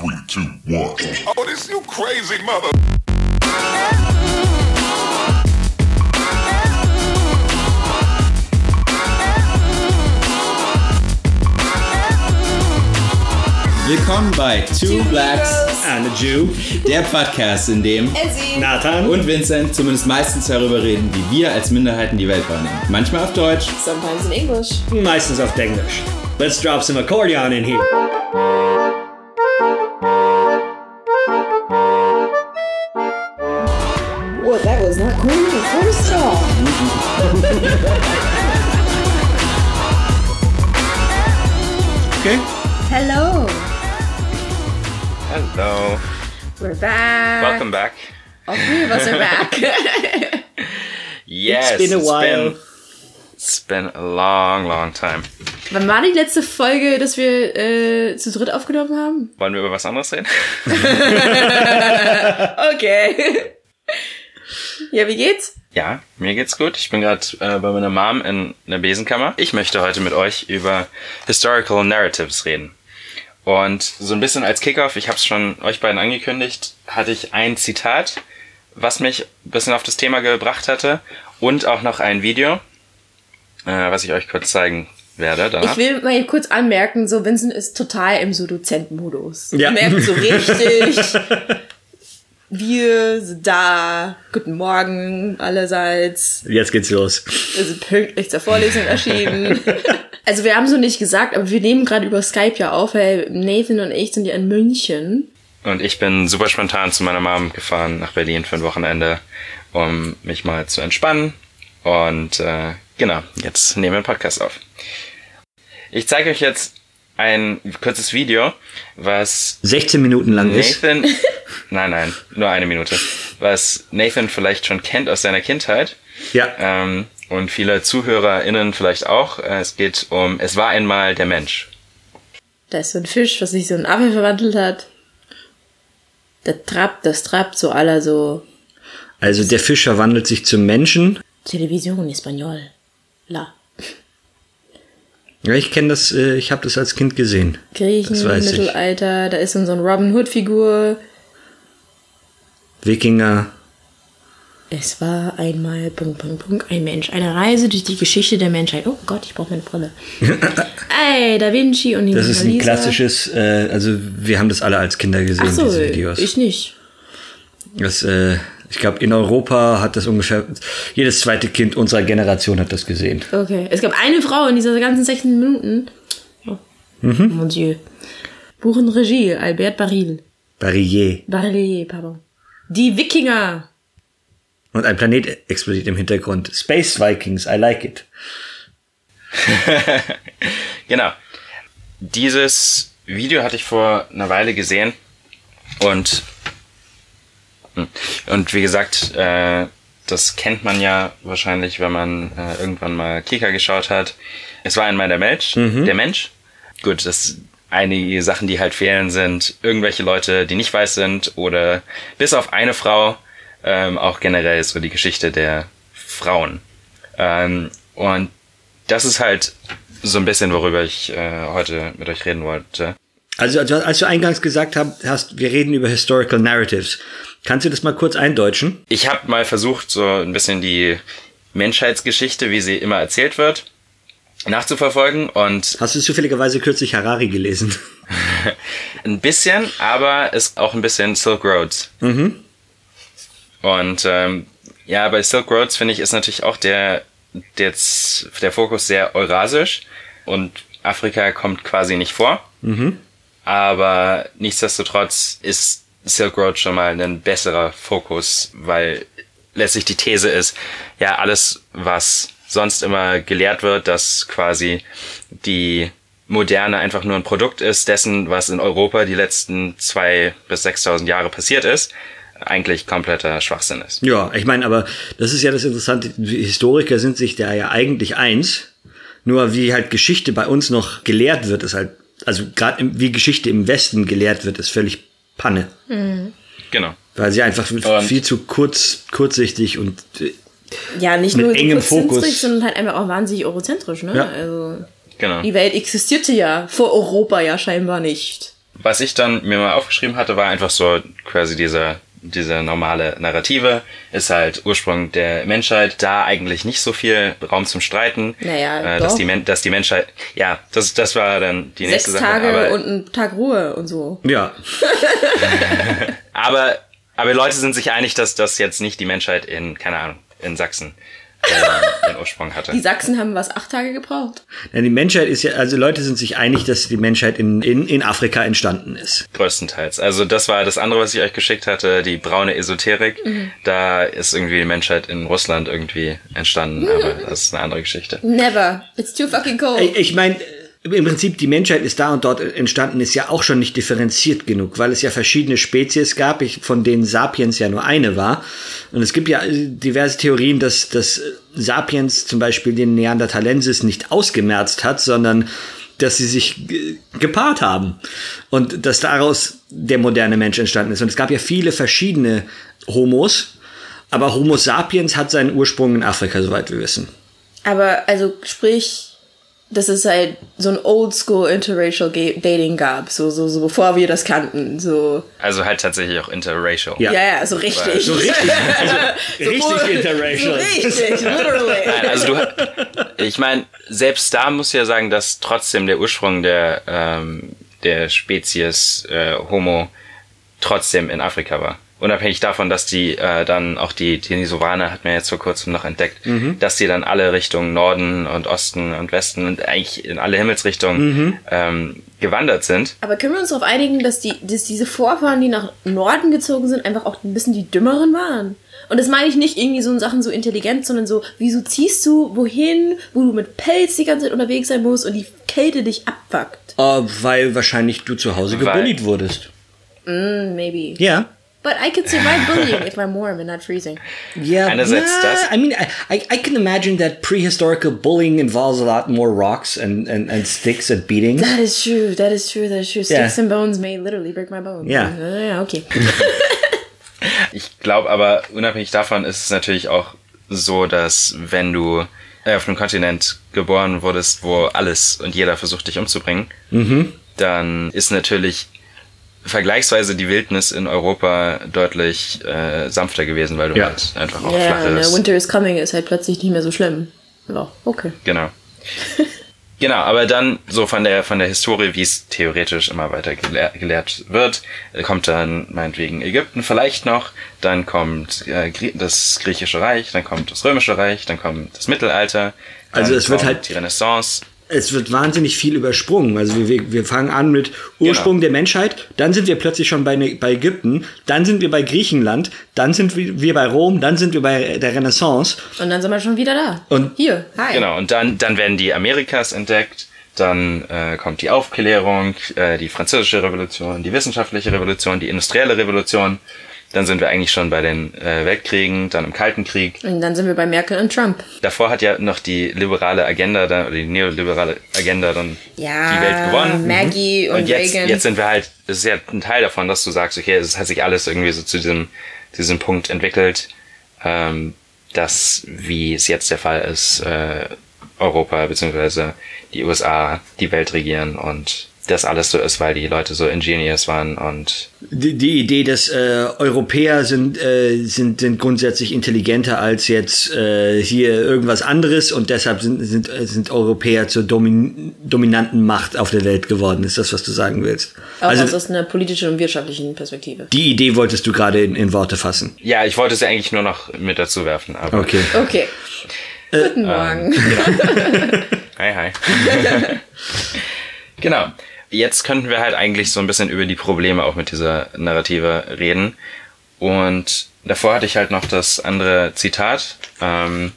three, two, one. Oh, this you crazy mother. Willkommen bei Two Blacks and a Jew, der Podcast, in dem Ezzy. Nathan und Vincent zumindest meistens darüber reden, wie wir als Minderheiten die Welt wahrnehmen. Manchmal auf Deutsch. Sometimes in English. meistens auf Englisch. Let's drop some accordion in here. First off. Okay. Hello. Hello. We're back. Welcome back. All three of us are back. Yes. It's been a while. Been, it's been a long, long time. Wann war die letzte Folge, dass wir äh, zu dritt aufgenommen haben? Wollen wir über was anderes reden? Okay. ja, wie geht's? Ja, mir geht's gut. Ich bin gerade äh, bei meiner Mom in der Besenkammer. Ich möchte heute mit euch über Historical Narratives reden. Und so ein bisschen als Kickoff, ich habe es schon euch beiden angekündigt, hatte ich ein Zitat, was mich ein bisschen auf das Thema gebracht hatte und auch noch ein Video, äh, was ich euch kurz zeigen werde. Danach. Ich will mal hier kurz anmerken, so Vincent ist total im so Dozentmodus. Ja. Er merkt so richtig. Wir sind da. Guten Morgen allerseits. Jetzt geht's los. Wir sind pünktlich zur Vorlesung erschienen. Also wir haben so nicht gesagt, aber wir nehmen gerade über Skype ja auf, weil Nathan und ich sind ja in München. Und ich bin super spontan zu meiner Mom gefahren nach Berlin für ein Wochenende, um mich mal zu entspannen. Und äh, genau, jetzt nehmen wir einen Podcast auf. Ich zeige euch jetzt ein kurzes Video, was 16 Minuten lang ist. Nathan, nein, nein, nur eine Minute, was Nathan vielleicht schon kennt aus seiner Kindheit. Ja. Ähm, und viele ZuhörerInnen vielleicht auch. Es geht um Es war einmal der Mensch. Da ist so ein Fisch, was sich so in einen Affe verwandelt hat. Der trappt, das trappt so aller so Also der Fisch verwandelt sich zum Menschen. Television Espanol. La. Ja, ich kenne das, äh, ich habe das als Kind gesehen. Griechen, weiß ich. Mittelalter, da ist so ein Robin Hood Figur. Wikinger. Es war einmal Punkt, Punkt, Punkt, ein Mensch. Eine Reise durch die Geschichte der Menschheit. Oh Gott, ich brauche meine Brille. Ey, Da Vinci und die Das ist Mona ein Lisa. klassisches, äh, also wir haben das alle als Kinder gesehen, Ach so, diese Videos. ich nicht. Das, äh, ich glaube, in Europa hat das ungefähr, jedes zweite Kind unserer Generation hat das gesehen. Okay. Es gab eine Frau in dieser ganzen 16 Minuten. Oh. Mhm. Mon Dieu. Buch und Regie, Albert Baril. Barrier. Baril, pardon. Die Wikinger. Und ein Planet explodiert im Hintergrund. Space Vikings, I like it. Genau. Dieses Video hatte ich vor einer Weile gesehen und und wie gesagt, äh, das kennt man ja wahrscheinlich, wenn man äh, irgendwann mal Kika geschaut hat. Es war einmal der Mensch, der Mensch. Gut, das einige Sachen, die halt fehlen, sind irgendwelche Leute, die nicht weiß sind oder bis auf eine Frau ähm, auch generell so die Geschichte der Frauen. Ähm, und das ist halt so ein bisschen, worüber ich äh, heute mit euch reden wollte. Also, also als du eingangs gesagt hast, wir reden über Historical Narratives. Kannst du das mal kurz eindeutschen? Ich habe mal versucht, so ein bisschen die Menschheitsgeschichte, wie sie immer erzählt wird, nachzuverfolgen und Hast du zufälligerweise kürzlich Harari gelesen? ein bisschen, aber ist auch ein bisschen Silk Roads. Und ähm, ja, bei Silk Roads finde ich ist natürlich auch der, der, der Fokus sehr eurasisch und Afrika kommt quasi nicht vor. Aber nichtsdestotrotz ist Silk Road schon mal ein besserer Fokus, weil letztlich die These ist, ja, alles, was sonst immer gelehrt wird, dass quasi die Moderne einfach nur ein Produkt ist dessen, was in Europa die letzten zwei bis sechstausend Jahre passiert ist, eigentlich kompletter Schwachsinn ist. Ja, ich meine, aber das ist ja das Interessante. Die Historiker sind sich da ja eigentlich eins. Nur wie halt Geschichte bei uns noch gelehrt wird, ist halt, also gerade wie Geschichte im Westen gelehrt wird, ist völlig Panne. Genau. Weil sie einfach viel zu kurz, kurzsichtig und äh, Ja, nicht Mit nur engem Fokus. sondern halt einfach auch wahnsinnig eurozentrisch, ne? Ja. Also, Genau. die Welt existierte ja vor Europa ja scheinbar nicht. was ich dann mir mal aufgeschrieben hatte, war einfach so quasi dieser diese normale Narrative ist halt Ursprung der Menschheit, da eigentlich nicht so viel Raum zum Streiten. Naja, äh, dass die, Men dass die Menschheit, ja, das, das war dann die nächste Sechs Sache. Tage aber, und ein Tag Ruhe und so. Ja. aber, aber Leute sind sich einig, dass das jetzt nicht die Menschheit in, keine Ahnung, in Sachsen den Ursprung hatte. Die Sachsen haben was, acht Tage gebraucht? ja. Die Menschheit ist ja, also Leute sind sich einig, dass die Menschheit in, in, in Afrika entstanden ist. Größtenteils. Also das war das andere, was ich euch geschickt hatte, die braune Esoterik. Mhm. Da ist irgendwie die Menschheit in Russland irgendwie entstanden, aber das ist eine andere Geschichte. Never. It's too fucking cold. Ich, ich meine, im Prinzip die Menschheit ist da und dort entstanden, ist ja auch schon nicht differenziert genug, weil es ja verschiedene Spezies gab, von denen Sapiens ja nur eine war. Und es gibt ja äh, diverse Theorien, dass, dass Sapiens zum Beispiel den Neanderthalensis nicht ausgemerzt hat, sondern dass sie sich ge- gepaart haben und dass daraus der moderne Mensch entstanden ist. Und es gab ja viele verschiedene Homos, aber Homo sapiens hat seinen Ursprung in Afrika, soweit wir wissen. Aber, also, sprich, dass es halt so ein oldschool interracial Dating gab, so, so, so, bevor wir das kannten, so. Also halt tatsächlich auch interracial. Ja. Ja, ja, so richtig. So richtig, also richtig voll- interracial. So richtig, literally. Nein, also du, ich meine, selbst da muss ich ja sagen, dass trotzdem der Ursprung der ähm, der Spezies äh, Homo trotzdem in Afrika war. Unabhängig davon, dass die äh, dann auch die Denisovaner hat man jetzt vor kurzem noch entdeckt, dass die dann alle Richtungen Norden und Osten und Westen und eigentlich in alle Himmelsrichtungen ähm, gewandert sind. Aber können wir uns darauf einigen, dass, die, dass diese Vorfahren, die nach Norden gezogen sind, einfach auch ein bisschen die Dümmeren waren? Und das meine ich nicht irgendwie so in Sachen so intelligent, sondern so, wieso ziehst du wohin, wo du mit Pelz die ganze Zeit unterwegs sein musst und die Kälte dich abfuckt? Äh, weil wahrscheinlich du zu Hause Weil- gebullied wurdest. Mm, maybe. Ja. But I could survive bullying if I'm warm and not freezing. Ja, Einerseits yeah, das. I mean, I, I, I can imagine that prehistorical bullying involves a lot more rocks and, and, and sticks and beatings. That is true. That is true. That is true. Sticks Yeah. and bones may literally break my bones. Yeah. Uh, yeah. Okay. Ich glaube aber, unabhängig davon ist es natürlich auch so, dass wenn du äh, auf einem Kontinent geboren wurdest, wo alles und jeder versucht, dich umzubringen, dann ist natürlich vergleichsweise die Wildnis in Europa deutlich äh, sanfter gewesen, weil du Ja. halt einfach auch Ja, yeah, flaches... yeah, Winter is coming ist halt plötzlich nicht mehr so schlimm. Ja, okay. Genau. Genau, aber dann so von der von der Historie, wie es theoretisch immer weiter gelehr, gelehrt wird, äh, kommt dann meinetwegen Ägypten vielleicht noch, dann kommt äh, das griechische Reich, dann kommt das römische Reich, dann kommt das Mittelalter, dann Also es wird kommt halt- die Renaissance. Es wird wahnsinnig viel übersprungen. Also wir- wir, wir fangen an mit Ursprung Genau. der Menschheit, dann sind wir plötzlich schon bei, Ne- bei Ägypten, dann sind wir bei Griechenland, dann sind wir wir bei Rom, dann sind wir bei der Renaissance. Und dann sind wir schon wieder da. Und- hier, hi. Genau, und dann dann werden die Amerikas entdeckt, dann äh, kommt die Aufklärung, äh, die französische Revolution, die wissenschaftliche Revolution, die industrielle Revolution. Dann sind wir eigentlich schon bei den äh, Weltkriegen, dann im Kalten Krieg. Und dann sind wir bei Merkel und Trump. Davor hat ja noch die liberale Agenda dann, oder die neoliberale Agenda dann Ja, die Welt gewonnen. Maggie und, Und jetzt, Reagan. jetzt sind wir halt, es ist ja ein Teil davon, dass du sagst, okay, es hat sich alles irgendwie so zu diesem, diesem Punkt entwickelt, ähm, dass, wie es jetzt der Fall ist, äh, Europa bzw. die USA die Welt regieren und das alles so ist, weil die Leute so ingenious waren und Die, die Idee, dass äh, Europäer sind, äh, sind, sind grundsätzlich intelligenter als jetzt äh, hier irgendwas anderes und deshalb sind, sind, sind Europäer zur domin dominanten Macht auf der Welt geworden. Ist das, was du sagen willst? auch also aus einer politischen und wirtschaftlichen Perspektive. die Idee wolltest du gerade in, in Worte fassen. ja, ich wollte es ja eigentlich nur noch mit dazu werfen, aber Okay. Okay. Äh, Guten Morgen. Hi, hi. genau. Jetzt könnten wir halt eigentlich so ein bisschen über die Probleme auch mit dieser Narrative reden. Und davor hatte ich halt noch das andere Zitat. Ähm,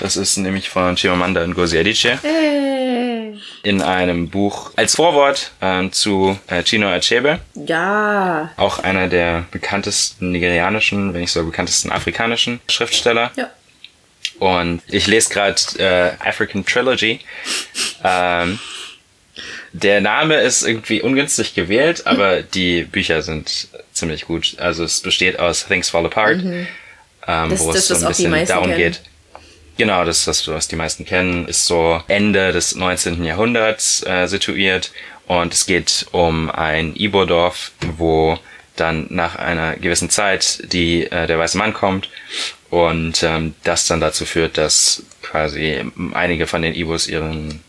das ist nämlich von Chimamanda Ngozi Adichie Hey. in einem Buch als Vorwort ähm, zu äh, Chino Achebe, Ja. auch einer der bekanntesten nigerianischen, wenn nicht sogar bekanntesten afrikanischen Schriftsteller. Ja. Und ich lese gerade äh, African Trilogy. Ähm, der Name ist irgendwie ungünstig gewählt, aber die Bücher sind ziemlich gut. Also es besteht aus Things Fall Apart, ähm, Das wo ist es das, so ein bisschen darum kennen. geht. Genau, das das, was die meisten kennen, ist so Ende des 19. Jahrhunderts äh, situiert Und es geht um ein Ibo-Dorf, wo dann nach einer gewissen Zeit die, äh, der weiße Mann kommt und ähm, das dann dazu führt, dass quasi einige von den Ibos ihren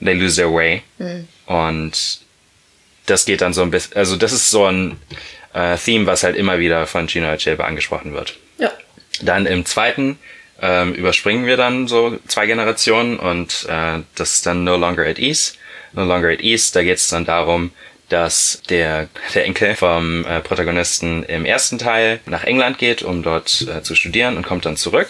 they lose their way und das geht dann so ein bisschen, also das ist so ein äh, Theme, was halt immer wieder von Gino Achebe angesprochen wird. Ja. Dann im zweiten ähm, überspringen wir dann so zwei Generationen und äh, das ist dann No Longer at Ease. No Longer at Ease, da geht es dann darum, dass der, der Enkel vom äh, Protagonisten im ersten Teil nach England geht, um dort äh, zu studieren und kommt dann zurück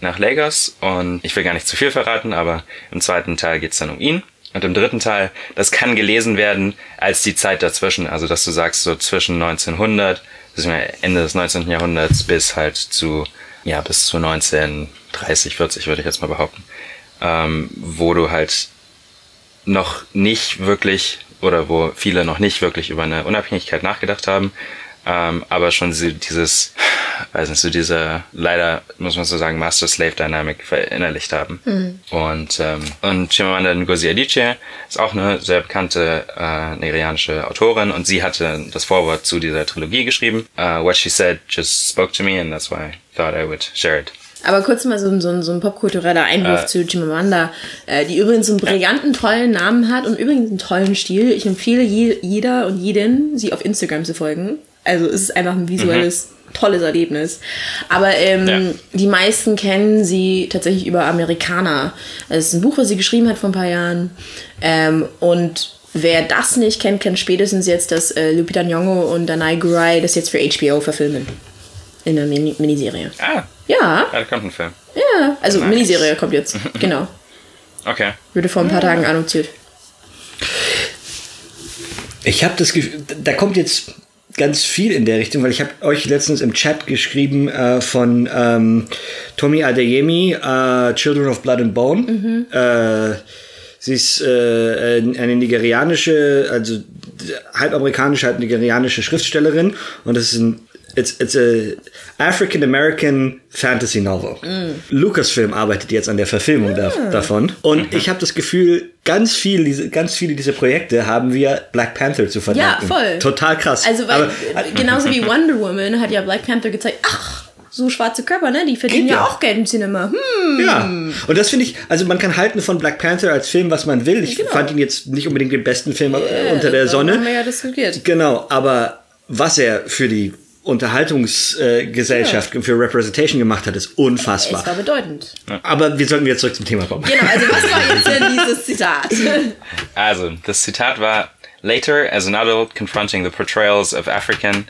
nach Lagos. Und ich will gar nicht zu viel verraten, aber im zweiten Teil geht's dann um ihn. Und im dritten Teil, das kann gelesen werden als die Zeit dazwischen. Also, dass du sagst, so zwischen 1900, das ist ja Ende des 19. Jahrhunderts bis halt zu, ja, bis zu 1930, 40 würde ich jetzt mal behaupten. Ähm, wo du halt noch nicht wirklich oder wo viele noch nicht wirklich über eine Unabhängigkeit nachgedacht haben, ähm, aber schon so dieses, weiß nicht, so diese leider muss man so sagen Master-Slave-Dynamic verinnerlicht haben. Und ähm, und Chimamanda Ngozi Adichie ist auch eine sehr bekannte äh, nigerianische Autorin und sie hatte das Vorwort zu dieser Trilogie geschrieben. Uh, what she said just spoke to me and that's why I thought I would share it. Aber kurz mal so, ein- so, so ein popkultureller Einwurf Äh. zu Chimamanda, äh, die übrigens einen brillanten, tollen Namen hat und übrigens einen tollen Stil. Ich empfehle je, jeder und jeden, sie auf Instagram zu folgen. Also es ist einfach ein visuelles, tolles Erlebnis. Aber ähm, Ja. die meisten kennen sie tatsächlich über Amerikaner. Es ist ein Buch, was sie geschrieben hat vor ein paar Jahren. Ähm, und wer das nicht kennt, kennt spätestens jetzt, dass äh, Lupita Nyong'o und Danai Gurrai das jetzt für HBO verfilmen. In Mini Miniserie. Ah, Ja, da kommt ein Film. ja, also Nice. Miniserie kommt jetzt. Genau. Okay. Wurde vor ein paar Tagen annonciert. Ich habe das Gefühl, da kommt jetzt ganz viel in der Richtung, weil ich habe euch letztens im Chat geschrieben äh, von ähm, Tommy Adeyemi, äh, Children of Blood and Bone. Äh, sie ist äh, eine nigerianische, also halb amerikanische, halb nigerianische Schriftstellerin und das ist ein It's, it's a African American Fantasy Novel. Lucasfilm arbeitet jetzt an der Verfilmung da, davon. Und ich habe das Gefühl, ganz viel, diese, ganz viele dieser Projekte haben wir Black Panther zu verdanken. Ja, voll. Total krass. Also, weil, Aber, äh, genauso wie Wonder Woman hat ja Black Panther gezeigt, ach, so schwarze Körper, ne? Die verdienen ja ja. auch Geld im Cinema. Hm. Ja, und das finde ich, also man kann halten von Black Panther als Film, was man will. Ich Genau. fand ihn jetzt nicht unbedingt den besten Film äh, unter der Darüber Haben wir Sonne. ja diskutiert. Genau, aber was er für die Unterhaltungsgesellschaft, äh, Gesellschaft, für Representation gemacht hat, ist Es war bedeutend. Aber wir sollten wieder zurück zum Thema kommen. Genau, also was war jetzt denn dieses Zitat? Also, das Zitat war, Later, as an adult confronting the portrayals of African,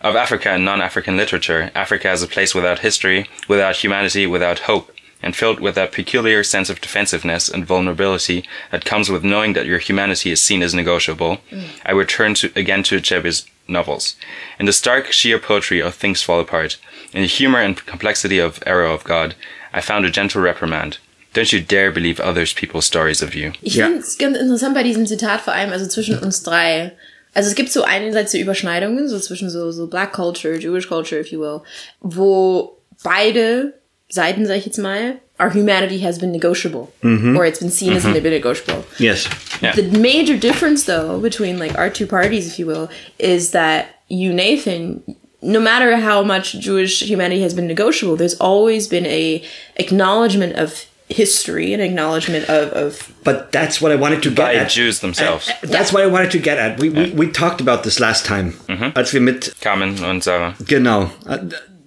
of Africa in non-African literature, Africa as a place without history, without humanity, without hope, and filled with that peculiar sense of defensiveness and vulnerability that comes with knowing that your humanity is seen as negotiable, mm. I return to, again to Achebe's novels. In the stark, sheer poetry of Things Fall Apart, in the humor and complexity of Arrow of God, I found a gentle reprimand. Don't you dare believe others people's stories of you. Ich Ja. finde es ganz interessant bei diesem Zitat vor allem, also zwischen uns drei. Also es gibt so einerseits so Überschneidungen, so zwischen so, so Black Culture, Jewish Culture, if you will, wo beide Seiten, sag ich jetzt mal, our humanity has been negotiable. Mm-hmm. Or it's been seen as mm-hmm. negotiable. Yes. Yeah. The major difference, though, between like our two parties, if you will, is that you, Nathan, no matter how much Jewish humanity has been negotiable, there's always been a acknowledgement of history, and acknowledgement of, of But that's what I wanted to get By at. Jews themselves. Uh, that's what I wanted to get at. We, we, we talked about this last time, mm-hmm. als wir mit Carmen und Sarah. Genau. Äh,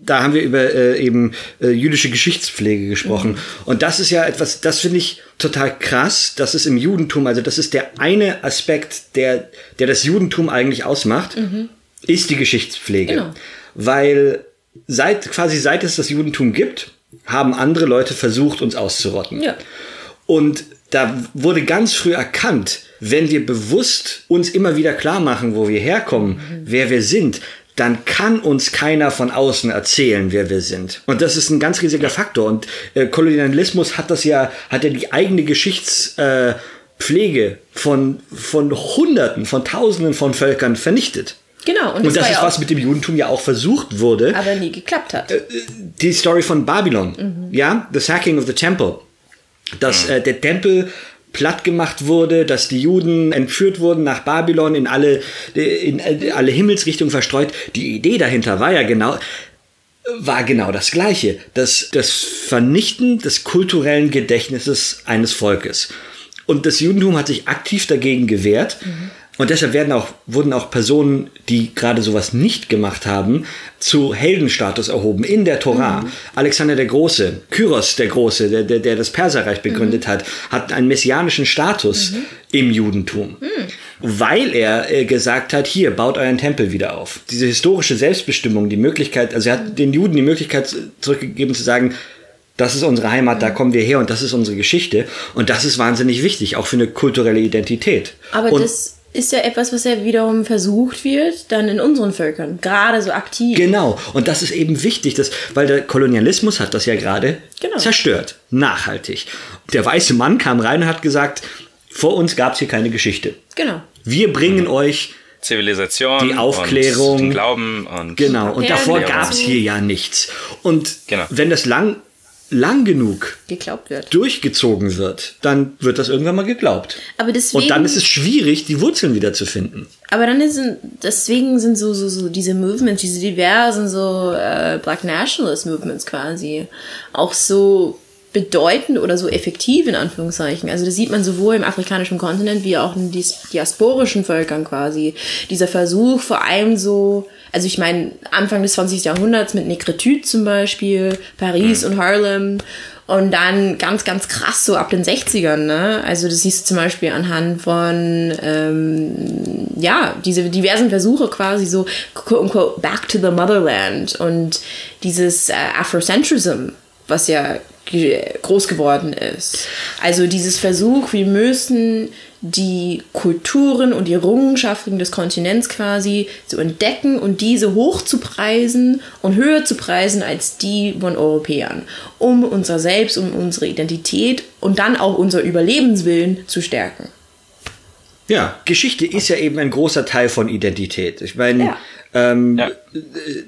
Da haben wir über äh, eben äh, jüdische Geschichtspflege gesprochen. Und das ist ja etwas, das finde ich total krass. Das ist im Judentum, also das ist der eine Aspekt, der, der das Judentum eigentlich ausmacht, ist die Geschichtspflege. Genau. Weil seit, quasi seit es das Judentum gibt, haben andere Leute versucht, uns auszurotten. Ja. Und da wurde ganz früh erkannt, wenn wir bewusst uns immer wieder klar machen, wo wir herkommen, wer wir sind, dann kann uns keiner von außen erzählen, wer wir sind. Und das ist ein ganz riesiger Faktor. Und äh, Kolonialismus hat das ja, hat ja die eigene Geschichtspflege äh, von, von Hunderten, von Tausenden von Völkern vernichtet. genau. Und das, Und das war ist was mit dem Judentum ja auch versucht wurde aber nie geklappt hat. die Story von Babylon, ja, The Sacking of the Temple. Dass äh, der Tempel platt gemacht wurde, dass die Juden entführt wurden nach Babylon in alle, in alle Himmelsrichtungen verstreut. Die Idee dahinter war ja genau, war genau das Gleiche. Das, das Vernichten des kulturellen Gedächtnisses eines Volkes. Und das Judentum hat sich aktiv dagegen gewehrt. Mhm. Und deshalb werden auch, wurden auch Personen, die gerade sowas nicht gemacht haben, zu Heldenstatus erhoben in der Tora. Mhm. Alexander der Große, Kyros der Große, der, der, der das Perserreich begründet mhm. hat, hat einen messianischen Status mhm. im Judentum. Mhm. Weil er äh, gesagt hat, hier, baut euren Tempel wieder auf. Diese historische Selbstbestimmung, die Möglichkeit, also er hat den Juden die Möglichkeit zurückgegeben zu sagen, das ist unsere Heimat, da kommen wir her und das ist unsere Geschichte. Und das ist wahnsinnig wichtig, auch für eine kulturelle Identität. Aber und das ist ja etwas, was ja wiederum versucht wird, dann in unseren Völkern, gerade so aktiv. Genau, und das ist eben wichtig, dass, weil der Kolonialismus hat das ja gerade genau. zerstört, nachhaltig. Der weiße Mann kam rein und hat gesagt, vor uns gab es hier keine Geschichte. Genau. Wir bringen mhm. euch Zivilisation, die Aufklärung, und den Glauben und genau. Und davor gab es hier ja nichts. Und genau. wenn das lang lang genug geglaubt wird. durchgezogen wird, dann wird das irgendwann mal geglaubt. Aber deswegen, Und dann ist es schwierig, die Wurzeln wieder zu finden. Aber dann ist deswegen sind so, so, so diese Movements, diese diversen so äh, Black Nationalist Movements quasi auch so bedeutend oder so effektiv in Anführungszeichen. Also das sieht man sowohl im afrikanischen Kontinent wie auch in diasporischen Völkern quasi. Dieser Versuch vor allem so also ich meine, Anfang des 20. Jahrhunderts mit Negritude zum Beispiel, Paris mhm. und Harlem und dann ganz, ganz krass so ab den 60ern, ne? Also das siehst du zum Beispiel anhand von, ähm, ja, diese diversen Versuche quasi so, quote unquote, back to the motherland und dieses äh, Afrocentrism, was ja groß geworden ist. Also dieses Versuch, wir müssen die Kulturen und die Errungenschaften des Kontinents quasi zu entdecken und diese hoch zu preisen und höher zu preisen als die von Europäern, um unser Selbst, um unsere Identität und dann auch unser Überlebenswillen zu stärken. Ja, Geschichte ist ja eben ein großer Teil von Identität. Ich meine, ja. Ähm, ja.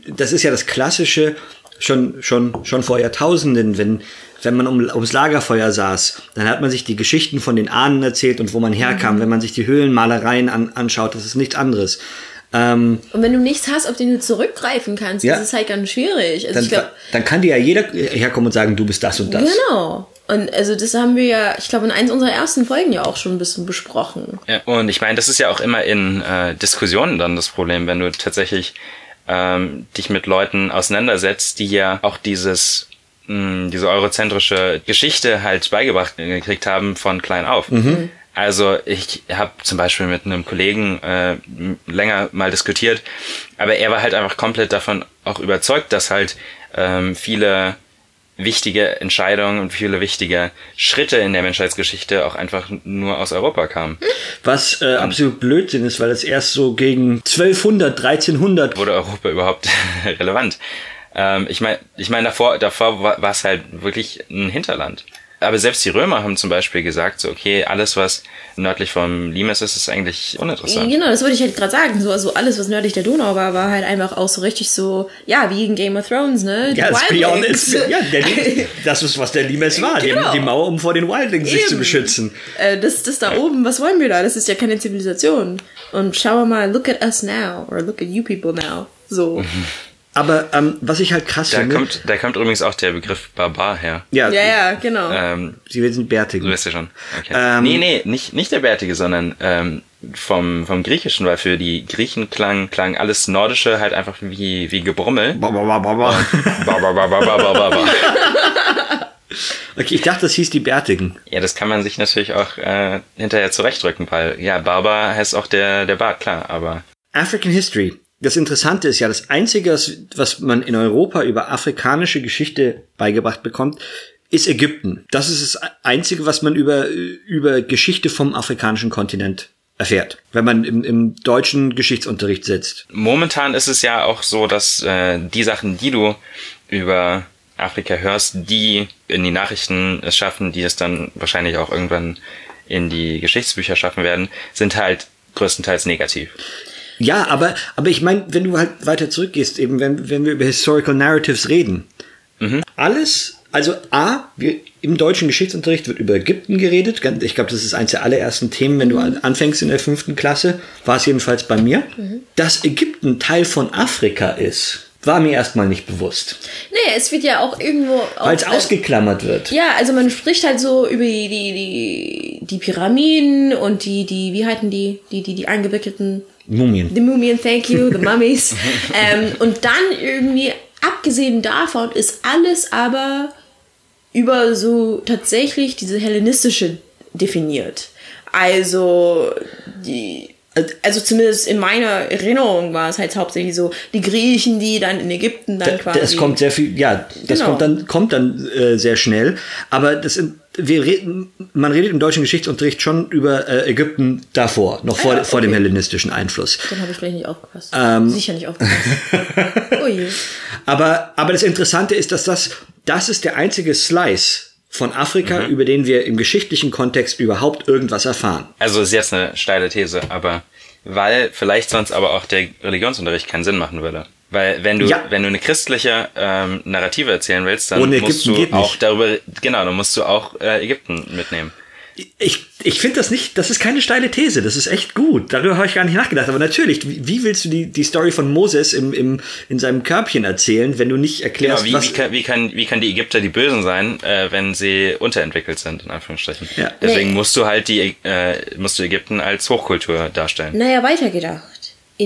das ist ja das Klassische schon, schon, schon vor Jahrtausenden, wenn wenn man um, ums Lagerfeuer saß, dann hat man sich die Geschichten von den Ahnen erzählt und wo man herkam. Mhm. Wenn man sich die Höhlenmalereien an, anschaut, das ist nichts anderes. Ähm, und wenn du nichts hast, auf den du zurückgreifen kannst, ja, ist es halt ganz schwierig. Also dann, glaub, dann kann dir ja jeder herkommen und sagen, du bist das und das. Genau. Und also das haben wir ja, ich glaube, in eins unserer ersten Folgen ja auch schon ein bisschen besprochen. Ja, und ich meine, das ist ja auch immer in äh, Diskussionen dann das Problem, wenn du tatsächlich ähm, dich mit Leuten auseinandersetzt, die ja auch dieses diese eurozentrische Geschichte halt beigebracht gekriegt haben von klein auf. Mhm. Also ich habe zum Beispiel mit einem Kollegen äh, länger mal diskutiert, aber er war halt einfach komplett davon auch überzeugt, dass halt ähm, viele wichtige Entscheidungen und viele wichtige Schritte in der Menschheitsgeschichte auch einfach nur aus Europa kamen. Was äh, absolut Blödsinn ist, weil es erst so gegen 1200, 1300 wurde Europa überhaupt relevant. Ähm, ich meine, ich meine, davor, davor war es halt wirklich ein Hinterland. Aber selbst die Römer haben zum Beispiel gesagt, so, okay, alles, was nördlich vom Limes ist, ist eigentlich uninteressant. Genau, das wollte ich halt gerade sagen. So, also alles, was nördlich der Donau war, war halt einfach auch so richtig so, ja, wie in Game of Thrones, ne? Die ja, Wildlings. ja der, das ist, was der Limes war, genau. die, die, Mauer, um vor den Wildlings Eben. sich zu beschützen. Äh, das, das da oben, was wollen wir da? Das ist ja keine Zivilisation. Und schauen wir mal, look at us now, or look at you people now. So. Aber ähm, was ich halt krass da finde. Kommt, da kommt übrigens auch der Begriff Barbar her. Ja, ja, ja genau. Ähm, Sie sind Bärtige. Du weißt ja schon. Okay. Ähm, nee, nee, nicht, nicht der Bärtige, sondern ähm, vom, vom Griechischen, weil für die Griechen klang, klang alles Nordische halt einfach wie, wie Gebrummel. Ba, ba, ba, ba, ba. ba, ba, ba, ba, ba, ba, ba. Okay, ich dachte, das hieß die Bärtigen. Ja, das kann man sich natürlich auch äh, hinterher zurechtdrücken, weil ja, Barbar heißt auch der, der Bart, klar, aber. African History das Interessante ist ja, das Einzige, was man in Europa über afrikanische Geschichte beigebracht bekommt, ist Ägypten. Das ist das Einzige, was man über, über Geschichte vom afrikanischen Kontinent erfährt, wenn man im, im deutschen Geschichtsunterricht sitzt. Momentan ist es ja auch so, dass äh, die Sachen, die du über Afrika hörst, die in die Nachrichten es schaffen, die es dann wahrscheinlich auch irgendwann in die Geschichtsbücher schaffen werden, sind halt größtenteils negativ. Ja, aber, aber ich meine, wenn du halt weiter zurückgehst, eben wenn, wenn wir über Historical Narratives reden, mhm. alles, Also A, wir, im deutschen Geschichtsunterricht wird über Ägypten geredet. Ganz- Ich glaube, das ist eines der allerersten Themen, wenn du an- anfängst in der fünften Klasse. War es jedenfalls bei mir. Dass Ägypten Teil von Afrika ist, war mir erstmal nicht bewusst. Nee, es wird ja auch irgendwo. Weil es ausgeklammert wird. Ja, also man spricht halt so über die, die, die, die Pyramiden und die, die, wie halten die, die, die, die eingewickelten Mumien. The Mumien, thank you, The Mummies. ähm, und dann irgendwie, abgesehen davon, ist alles aber über so tatsächlich diese hellenistische definiert. Also, die, also zumindest in meiner Erinnerung war es halt hauptsächlich so, die Griechen, die dann in Ägypten dann quasi. Das kommt sehr viel, ja, das Genau. kommt dann, kommt dann äh, sehr schnell. Aber das, wir reden, man redet im deutschen Geschichtsunterricht schon über äh, Ägypten davor, noch vor, Ah, ja, vor dem okay. hellenistischen Einfluss. Dann habe ich vielleicht nicht aufgepasst. Ähm. Sicher nicht aufgepasst. oh je. Aber, aber das Interessante ist, dass das, das ist der einzige Slice von Afrika, über den wir im geschichtlichen Kontext überhaupt irgendwas erfahren. Also ist jetzt eine steile These, aber weil vielleicht sonst aber auch der Religionsunterricht keinen Sinn machen würde. Weil wenn du, Ja. wenn du eine christliche ähm, Narrative erzählen willst, dann Ohne musst Ägypten du auch darüber, genau, dann musst du auch äh, Ägypten mitnehmen. Ich, ich finde das nicht, das ist keine steile These, das ist echt gut. Darüber habe ich gar nicht nachgedacht. Aber natürlich, wie, wie willst du die, die Story von Moses im, im, in seinem Körbchen erzählen, wenn du nicht Genau, erklärst, wie, was. wie, kann, wie, kann, wie kann die Ägypter die Bösen sein, äh, wenn sie unterentwickelt sind, in Anführungsstrichen. Ja. Deswegen Nee. musst du halt die, äh, musst du Ägypten als Hochkultur darstellen. Naja, weitergedacht.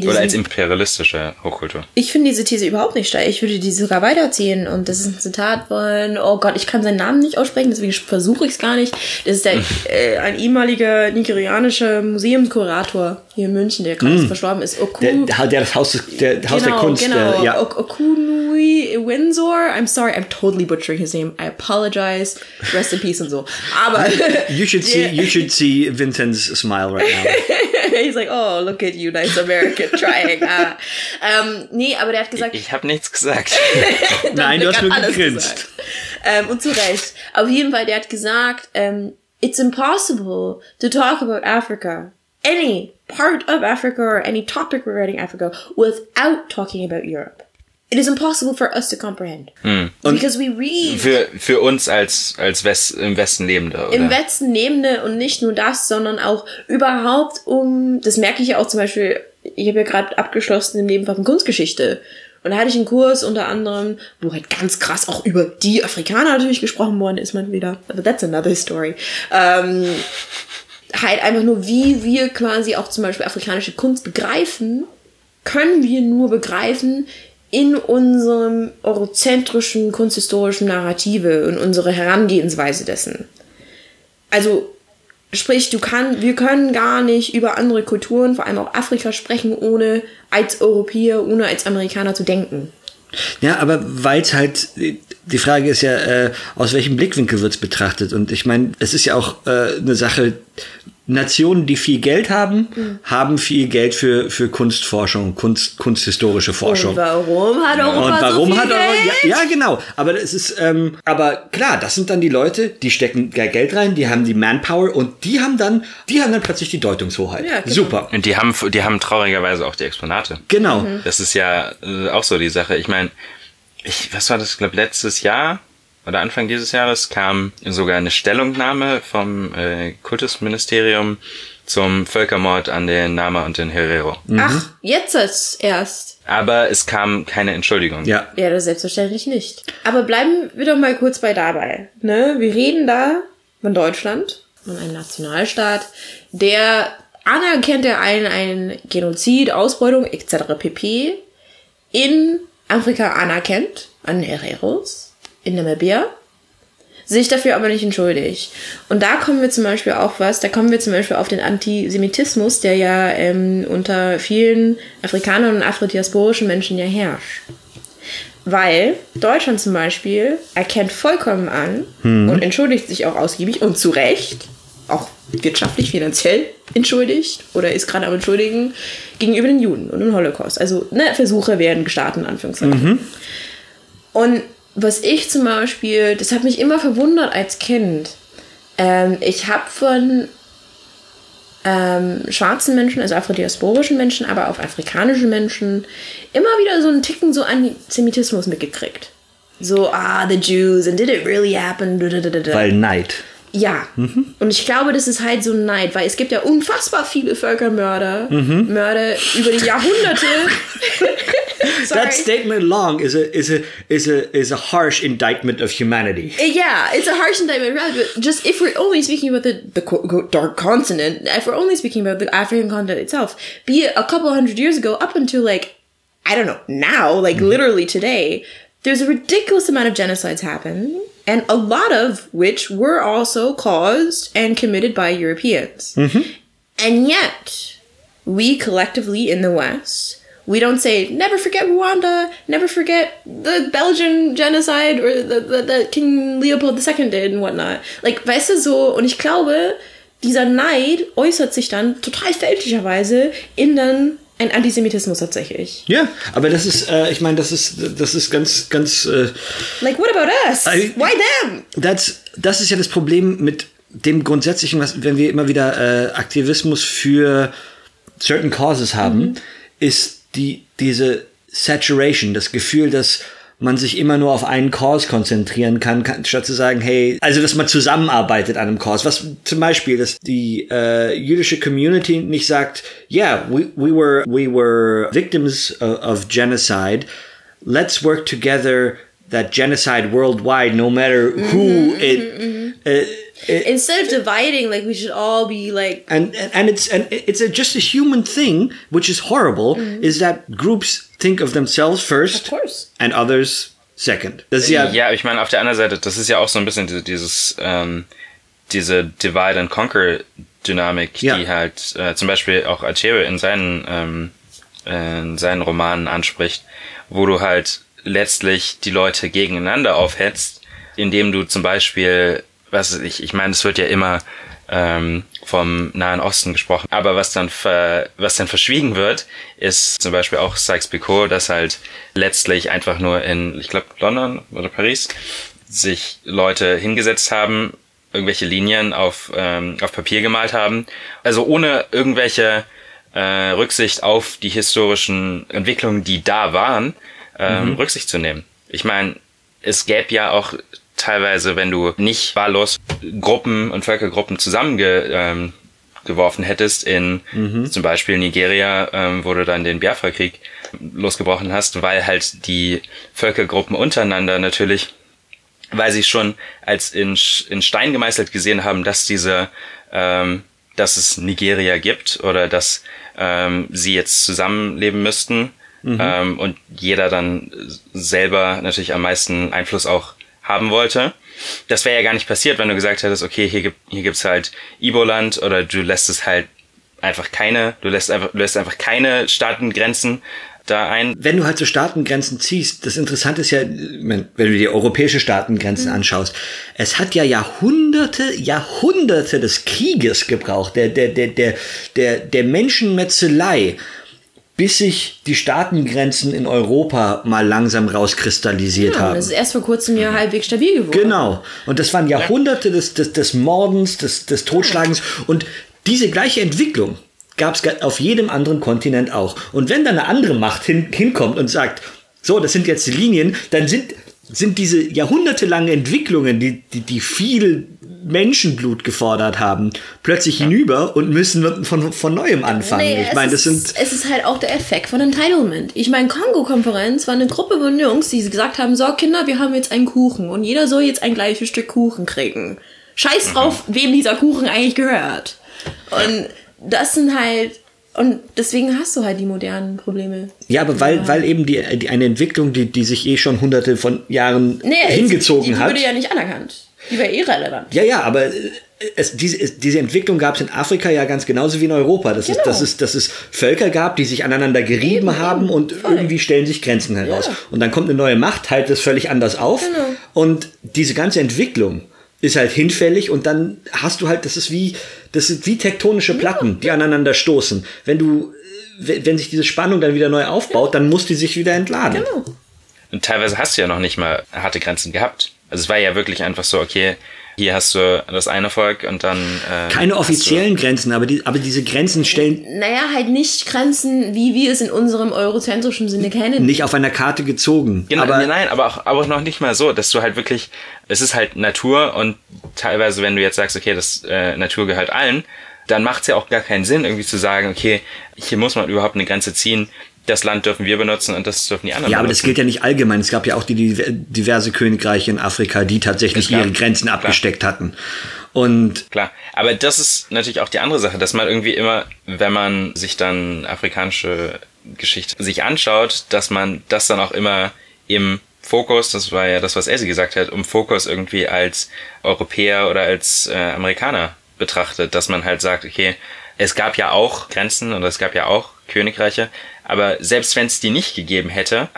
Oder als imperialistische Hochkultur. Ich finde diese These überhaupt nicht steil. Ich würde die sogar weiterziehen. Und das ist ein Zitat von, oh Gott, ich kann seinen Namen nicht aussprechen, deswegen versuche ich es gar nicht. Das ist der, äh, ein ehemaliger nigerianischer Museumskurator hier in München, der gerade verstorben ist. Oku, der, der, der das Haus, der Haus der Kunst. Genau, Der, ja. Ok- Okunui Windsor. I'm sorry, I'm totally butchering his name. I apologize. Rest in peace und so. Aber You should see, you should see Vincent's smile right now. he's like, oh, look at you, nice American trying. Ah. Ähm, nee, aber der hat gesagt, Ich habe nichts gesagt. Nein, du hast nur gegrinst. Ähm, und zu Recht. Auf jeden Fall, der hat gesagt, ähm, it's impossible to talk about Africa, any part of Africa or any topic regarding Africa, without talking about Europe. It is impossible for us to comprehend. Because we read Für, für uns als, als West, im Westen Lebende, oder? im Westen Lebende und nicht nur das, sondern auch überhaupt um, das merke ich ja auch zum Beispiel, ich habe ja gerade abgeschlossen im Nebenfach von Kunstgeschichte. Und da hatte ich einen Kurs unter anderem, wo halt ganz krass auch über die Afrikaner natürlich gesprochen worden ist, man wieder. Aber that's another story. Ähm, halt einfach nur, wie wir quasi auch zum Beispiel afrikanische Kunst begreifen, können wir nur begreifen in unserem eurozentrischen kunsthistorischen Narrative und unserer Herangehensweise dessen. Also, sprich, du kann, wir können gar nicht über andere Kulturen, vor allem auch Afrika, sprechen, ohne als Europäer, ohne als Amerikaner zu denken. Ja, aber weil es halt, die Frage ist ja, äh, aus welchem Blickwinkel wird's betrachtet? Und ich meine, es ist ja auch äh, eine Sache, Nationen, die viel Geld haben, Mhm. haben viel Geld für, für Kunstforschung, Kunst, kunsthistorische Forschung. Und warum hat Europa Und warum so viel hat er Geld? ja, ja genau, aber es ist ähm, aber klar, das sind dann die Leute, die stecken ge- Geld rein, die haben die Manpower und die haben dann die haben dann plötzlich die Deutungshoheit. Ja, genau. Super. Und die haben, die haben traurigerweise auch die Exponate. Genau. Mhm. Das ist ja äh, auch so die Sache. Ich meine, ich, was war das, ich glaube, letztes Jahr oder Anfang dieses Jahres kam sogar eine Stellungnahme vom äh, Kultusministerium zum Völkermord an den Nama und den Herero. Ach, jetzt ist erst. Aber es kam keine Entschuldigung. Ja. Ja, das selbstverständlich nicht. Aber bleiben wir doch mal kurz bei dabei. Ne? Wir reden da von Deutschland, von einem Nationalstaat, der anerkennt er einen, einen Genozid, Ausbeutung etc. pp. in Afrika anerkennt, an Hereros, in Namibia, sich dafür aber nicht entschuldigt. Und da kommen wir zum Beispiel auch was, da kommen wir zum Beispiel auf den Antisemitismus, der ja ähm, unter vielen Afrikanern und afrodiasporischen Menschen ja herrscht. Weil Deutschland zum Beispiel erkennt vollkommen an und entschuldigt sich auch ausgiebig und zu Recht, auch wirtschaftlich, finanziell entschuldigt oder ist gerade am Entschuldigen gegenüber den Juden und dem Holocaust. Also ne, Versuche werden gestartet, in Anführungszeichen. Und was ich zum Beispiel, das hat mich immer verwundert als Kind. Ähm, ich habe von ähm, schwarzen Menschen, also afrodiasporischen Menschen, aber auch afrikanischen Menschen, immer wieder so einen Ticken so Antisemitismus mitgekriegt. So, ah, the Jews, and did it really happen? Weil Neid. Ja. Mhm. Und ich glaube, das ist halt so ein Neid, weil es gibt ja unfassbar viele Völkermörder, mhm. Mörder über die Jahrhunderte. That statement long is a is a is a is a harsh indictment of humanity. Uh, yeah, it's a harsh indictment, right? But just if we're only speaking about the the dark continent, if we're only speaking about the African continent itself, be it a couple hundred years ago up until like I don't know now, like mm-hmm. literally today, there's a ridiculous amount of genocides happen, and a lot of which were also caused and committed by Europeans. Mm-hmm. And yet, we collectively in the West, we don't say, never forget Rwanda, never forget the Belgian genocide or the, the, the King Leopold II did and whatnot. Like, weißt du so, und ich glaube, dieser Neid äußert sich dann total fälschlicherweise in dann ein Antisemitismus tatsächlich. Ja, aber das ist, äh, ich meine, das ist, das ist ganz, ganz. Äh, Like, what about us? I- Why them? das, das ist ja das Problem mit dem grundsätzlichen, was, wenn wir immer wieder äh, Aktivismus für certain causes haben, ist die diese Saturation, das Gefühl, dass man sich immer nur auf einen Cause konzentrieren kann, kann, statt zu sagen, hey, also dass man zusammenarbeitet an einem Cause. Was zum Beispiel, dass die äh, jüdische Community nicht sagt, yeah, we, we were we were victims of, of genocide. Let's work together that genocide worldwide, no matter who it. Uh, it Instead of dividing, like, we should all be like, and and and it's and it's a, just a human thing, which is horrible, is that groups think of themselves first of course. and others second. Das ist ja, Ja, ich meine, auf der anderen Seite, das ist ja auch so ein bisschen diese, dieses, ähm, diese Divide and Conquer Dynamik, Ja. die halt äh, zum Beispiel auch Achere in seinen, ähm, äh, in seinen Romanen anspricht, wo du halt letztlich die Leute gegeneinander aufhetzt, indem du zum Beispiel, was weiß ich, ich meine, es wird ja immer ähm, vom Nahen Osten gesprochen, aber was dann ver, was dann verschwiegen wird, ist zum Beispiel auch Sykes-Picot, dass halt letztlich einfach nur in, ich glaube London oder Paris, sich Leute hingesetzt haben, irgendwelche Linien auf ähm, auf Papier gemalt haben, also ohne irgendwelche äh, Rücksicht auf die historischen Entwicklungen, die da waren, ähm, Rücksicht zu nehmen. Ich meine, es gäbe ja auch teilweise, wenn du nicht wahllos Gruppen und Völkergruppen zusammengeworfen ähm, hättest in zum Beispiel Nigeria, ähm, wo du dann den Biafra-Krieg losgebrochen hast, weil halt die Völkergruppen untereinander natürlich weil sie schon als in, in Stein gemeißelt gesehen haben, dass diese, ähm, dass es Nigeria gibt oder dass ähm, sie jetzt zusammenleben müssten ähm, und jeder dann selber natürlich am meisten Einfluss auch haben wollte. Das wäre ja gar nicht passiert, wenn du gesagt hättest, okay, hier gibt hier gibt's halt Iboland oder du lässt es halt einfach keine, du lässt einfach, du lässt einfach keine Staatengrenzen da ein. wenn du halt so Staatengrenzen ziehst, das Interessante ist ja, wenn du die europäische Staatengrenzen anschaust, es hat ja Jahrhunderte, Jahrhunderte des Krieges gebraucht, der, der, der, der, der, der Menschenmetzelei, bis sich die Staatengrenzen in Europa mal langsam rauskristallisiert Ja, haben. das ist erst vor kurzem ja halbwegs stabil geworden. Genau. Und das waren Jahrhunderte des, des, des Mordens, des, des Totschlagens. Und diese gleiche Entwicklung gab es auf jedem anderen Kontinent auch. Und wenn dann eine andere Macht hin, hinkommt und sagt, so, das sind jetzt die Linien, dann sind, sind diese jahrhundertelangen Entwicklungen, die, die, die viel Menschenblut gefordert haben, plötzlich hinüber und müssen von, von neuem anfangen. Nee, ich meine, das sind es ist halt auch der Effekt von Entitlement. Ich meine, Kongo-Konferenz war eine Gruppe von Jungs, die gesagt haben, so Kinder, wir haben jetzt einen Kuchen und jeder soll jetzt ein gleiches Stück Kuchen kriegen. Scheiß drauf, wem dieser Kuchen eigentlich gehört. Und das sind halt, und deswegen hast du halt die modernen Probleme. Ja, aber weil, weil eben die, die eine Entwicklung, die, die sich eh schon hunderte von Jahren Nee, hingezogen die, die hat. wurde ja nicht anerkannt. Die wäre irrelevant. Ja, ja, aber äh, es, diese, es, diese Entwicklung gab es in Afrika ja ganz genauso wie in Europa. Das ist, Genau. dass, es, dass es Völker gab, die sich aneinander gerieben Eben, haben eben. und Voll. irgendwie stellen sich Grenzen heraus. Ja. Und dann kommt eine neue Macht, teilt das völlig anders auf. Genau. Und diese ganze Entwicklung ist halt hinfällig und dann hast du halt, das ist wie, das sind wie tektonische Platten, die aneinander stoßen. Wenn du, äh, wenn wenn sich diese Spannung dann wieder neu aufbaut, dann muss die sich wieder entladen. Genau. Und teilweise hast du ja noch nicht mal harte Grenzen gehabt. Also es war ja wirklich einfach so, okay, hier hast du das eine Volk und dann. Äh, Keine offiziellen Grenzen, aber, die, aber diese Grenzen stellen Naja, halt nicht Grenzen, wie wir es in unserem eurozentrischen Sinne kennen. nicht auf einer Karte gezogen. Genau, aber nein, aber auch, aber auch noch nicht mal so, dass du halt wirklich, es ist halt Natur und teilweise, wenn du jetzt sagst, okay, das äh, Natur gehört allen, dann macht es ja auch gar keinen Sinn, irgendwie zu sagen, okay, hier muss man überhaupt eine Grenze ziehen, das Land dürfen wir benutzen und das dürfen die anderen Ja, aber das benutzen. gilt ja nicht allgemein. Es gab ja auch die diver- diverse Königreiche in Afrika, die tatsächlich ihre Grenzen klar. abgesteckt hatten. Und Klar, aber das ist natürlich auch die andere Sache, dass man irgendwie immer, wenn man sich dann afrikanische Geschichte sich anschaut, dass man das dann auch immer im Fokus, das war ja das, was Elsie gesagt hat, im Fokus irgendwie als Europäer oder als äh, Amerikaner betrachtet, dass man halt sagt, okay, es gab ja auch Grenzen und es gab ja auch Königreiche, aber selbst wenn es die nicht gegeben hätte,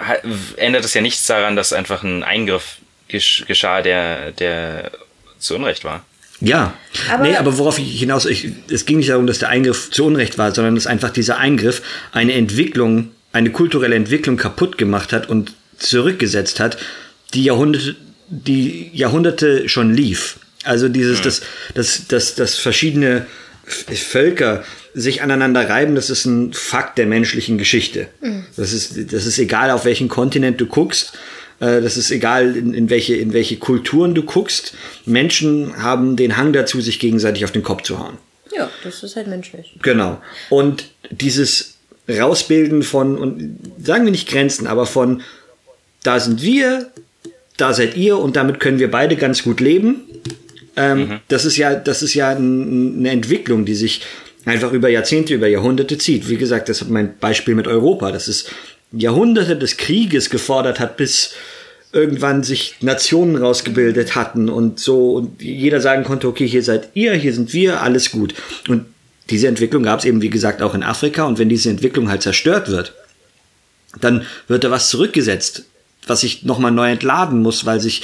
ändert es ja nichts daran, dass einfach ein Eingriff gesch geschah, der, der zu Unrecht war. ja, Aber- nee, aber worauf ich hinaus, ich, es ging nicht darum, dass der Eingriff zu Unrecht war, sondern dass einfach dieser Eingriff eine Entwicklung, eine kulturelle Entwicklung kaputt gemacht hat und zurückgesetzt hat, die Jahrhunderte, die Jahrhunderte schon lief. Also dieses, dass, dass, dass, dass verschiedene F- Völker sich aneinander reiben, das ist ein Fakt der menschlichen Geschichte. Das ist, das ist egal, auf welchen Kontinent du guckst. Äh, Das ist egal, in, in, welche, in welche Kulturen du guckst. Menschen haben den Hang dazu, sich gegenseitig auf den Kopf zu hauen. Ja, das ist halt menschlich. Genau. Und dieses Rausbilden von, und sagen wir nicht Grenzen, aber von, da sind wir, da seid ihr und damit können wir beide ganz gut leben. Ähm, Das ist ja, das ist ja ein, eine Entwicklung, die sich einfach über Jahrzehnte, über Jahrhunderte zieht. Wie gesagt, das ist mein Beispiel mit Europa, das ist Jahrhunderte des Krieges gefordert hat, bis irgendwann sich Nationen rausgebildet hatten und so und jeder sagen konnte, okay, hier seid ihr, hier sind wir, alles gut. Und diese Entwicklung gab es eben, wie gesagt, auch in Afrika und wenn diese Entwicklung halt zerstört wird, dann wird da was zurückgesetzt, was sich nochmal neu entladen muss, weil sich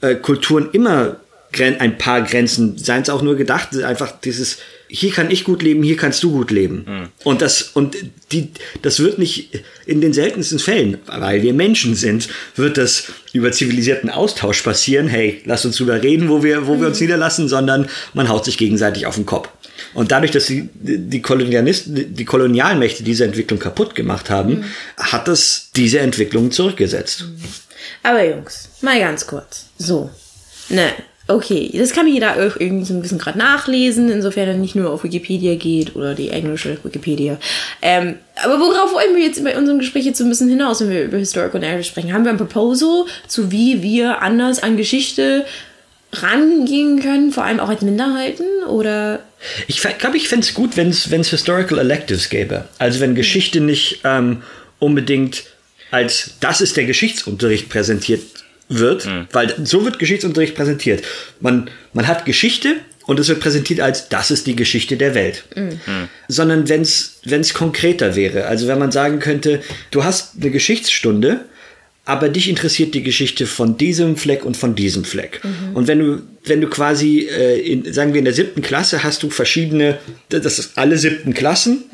äh, Kulturen immer ein paar Grenzen, seien es auch nur gedacht, einfach dieses, hier kann ich gut leben, hier kannst du gut leben. Und das, und die, das wird nicht in den seltensten Fällen, weil wir Menschen sind, wird das über zivilisierten Austausch passieren. Hey, lass uns drüber reden, wo wir, wo wir uns niederlassen, sondern man haut sich gegenseitig auf den Kopf. Und dadurch, dass die, die Kolonialisten, die Kolonialmächte diese Entwicklung kaputt gemacht haben, hat das diese Entwicklung zurückgesetzt. Aber Jungs, mal ganz kurz. So. Ne. Okay, das kann jeder auch irgendwie so ein bisschen gerade nachlesen, insofern er nicht nur auf Wikipedia geht oder die englische Wikipedia. Ähm, aber worauf wollen wir jetzt bei unserem Gespräch jetzt so ein bisschen hinaus, wenn wir über Historical Narrative sprechen? Haben wir ein Proposal zu wie wir anders an Geschichte rangehen können, vor allem auch als Minderheiten? Oder Ich glaube, ich fände es gut, wenn es Historical Electives gäbe. Also wenn Geschichte nicht ähm, unbedingt als das ist der Geschichtsunterricht präsentiert wird, weil so wird Geschichtsunterricht präsentiert. Man, man hat Geschichte und es wird präsentiert als das ist die Geschichte der Welt. Sondern wenn es konkreter wäre. Also wenn man sagen könnte, du hast eine Geschichtsstunde, aber dich interessiert die Geschichte von diesem Fleck und von diesem Fleck. Und wenn du, wenn du quasi, äh, in, sagen wir in der siebten Klasse, hast du verschiedene, das ist alle siebten Klassen,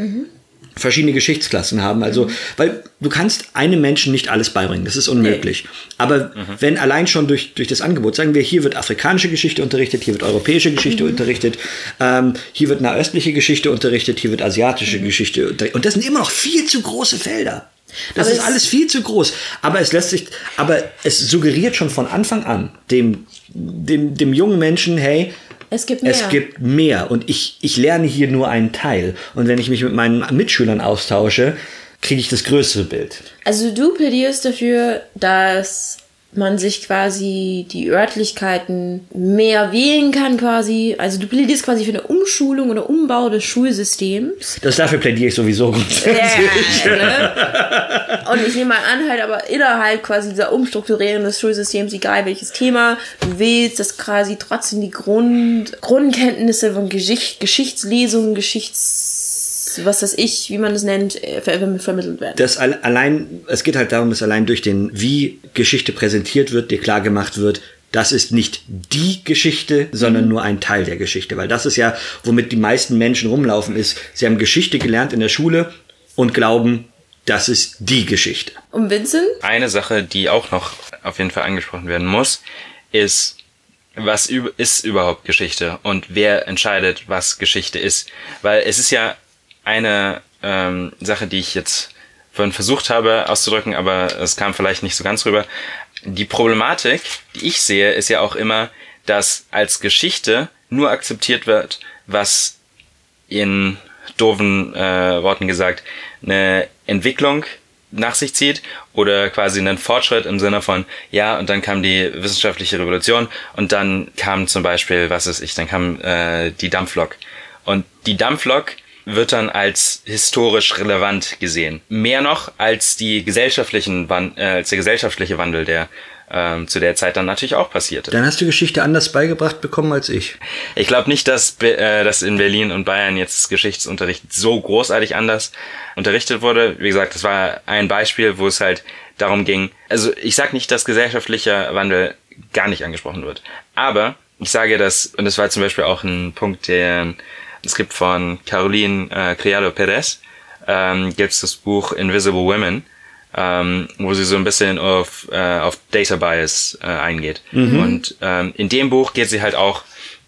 verschiedene Geschichtsklassen haben. Also, weil du kannst einem Menschen nicht alles beibringen, das ist unmöglich. Aber wenn allein schon durch, durch das Angebot, sagen wir, hier wird afrikanische Geschichte unterrichtet, hier wird europäische Geschichte unterrichtet, ähm, hier wird nahöstliche Geschichte unterrichtet, hier wird asiatische Geschichte unterrichtet. Und das sind immer noch viel zu große Felder. Das Aber ist es- alles viel zu groß. Aber es lässt sich, aber es suggeriert schon von Anfang an dem, dem, dem jungen Menschen, hey, es gibt mehr. es gibt mehr und ich, ich lerne hier nur einen Teil. Und wenn ich mich mit meinen Mitschülern austausche, kriege ich das größere Bild. Also du plädierst dafür, dass man sich quasi die Örtlichkeiten mehr wählen kann quasi. Also du plädierst quasi für eine Umschulung oder Umbau des Schulsystems. Das dafür plädiere ich sowieso grundsätzlich. ne? Und ich nehme mal an, halt aber innerhalb quasi dieser Umstrukturierung des Schulsystems, egal welches Thema du wählst, dass quasi trotzdem die Grund, Grundkenntnisse von Geschicht, Geschichtslesung, Geschichts, was weiß ich, wie man es nennt, äh, ver vermittelt werden. Das al- allein, es geht halt darum, dass allein durch den, wie Geschichte präsentiert wird, dir klar gemacht wird, das ist nicht die Geschichte, sondern nur ein Teil der Geschichte. Weil das ist ja, womit die meisten Menschen rumlaufen, ist, sie haben Geschichte gelernt in der Schule und glauben, das ist die Geschichte. Und Vincent? Eine Sache, die auch noch auf jeden Fall angesprochen werden muss, ist, was ist überhaupt Geschichte und wer entscheidet, was Geschichte ist. Weil es ist ja eine ähm, Sache, die ich jetzt vorhin versucht habe auszudrücken, aber es kam vielleicht nicht so ganz rüber. Die Problematik, die ich sehe, ist ja auch immer, dass als Geschichte nur akzeptiert wird, was in doofen äh, Worten gesagt eine Entwicklung nach sich zieht oder quasi einen Fortschritt im Sinne von, ja, und dann kam die wissenschaftliche Revolution und dann kam zum Beispiel, was ist ich, dann kam äh, die Dampflok. Und die Dampflok wird dann als historisch relevant gesehen. Mehr noch als die gesellschaftlichen Wan äh, als der gesellschaftliche Wandel, der ähm, zu der Zeit dann natürlich auch passierte. Dann hast du Geschichte anders beigebracht bekommen als ich. Ich glaube nicht, dass, äh, dass in Berlin und Bayern jetzt Geschichtsunterricht so großartig anders unterrichtet wurde. Wie gesagt, das war ein Beispiel, wo es halt darum ging. Also ich sage nicht, dass gesellschaftlicher Wandel gar nicht angesprochen wird. Aber ich sage das, und das war zum Beispiel auch ein Punkt, der es gibt von Caroline äh, Criado Perez, ähm, gibt es das Buch Invisible Women, ähm, wo sie so ein bisschen auf, äh, auf Data Bias äh, eingeht. Und ähm, in dem Buch geht sie halt auch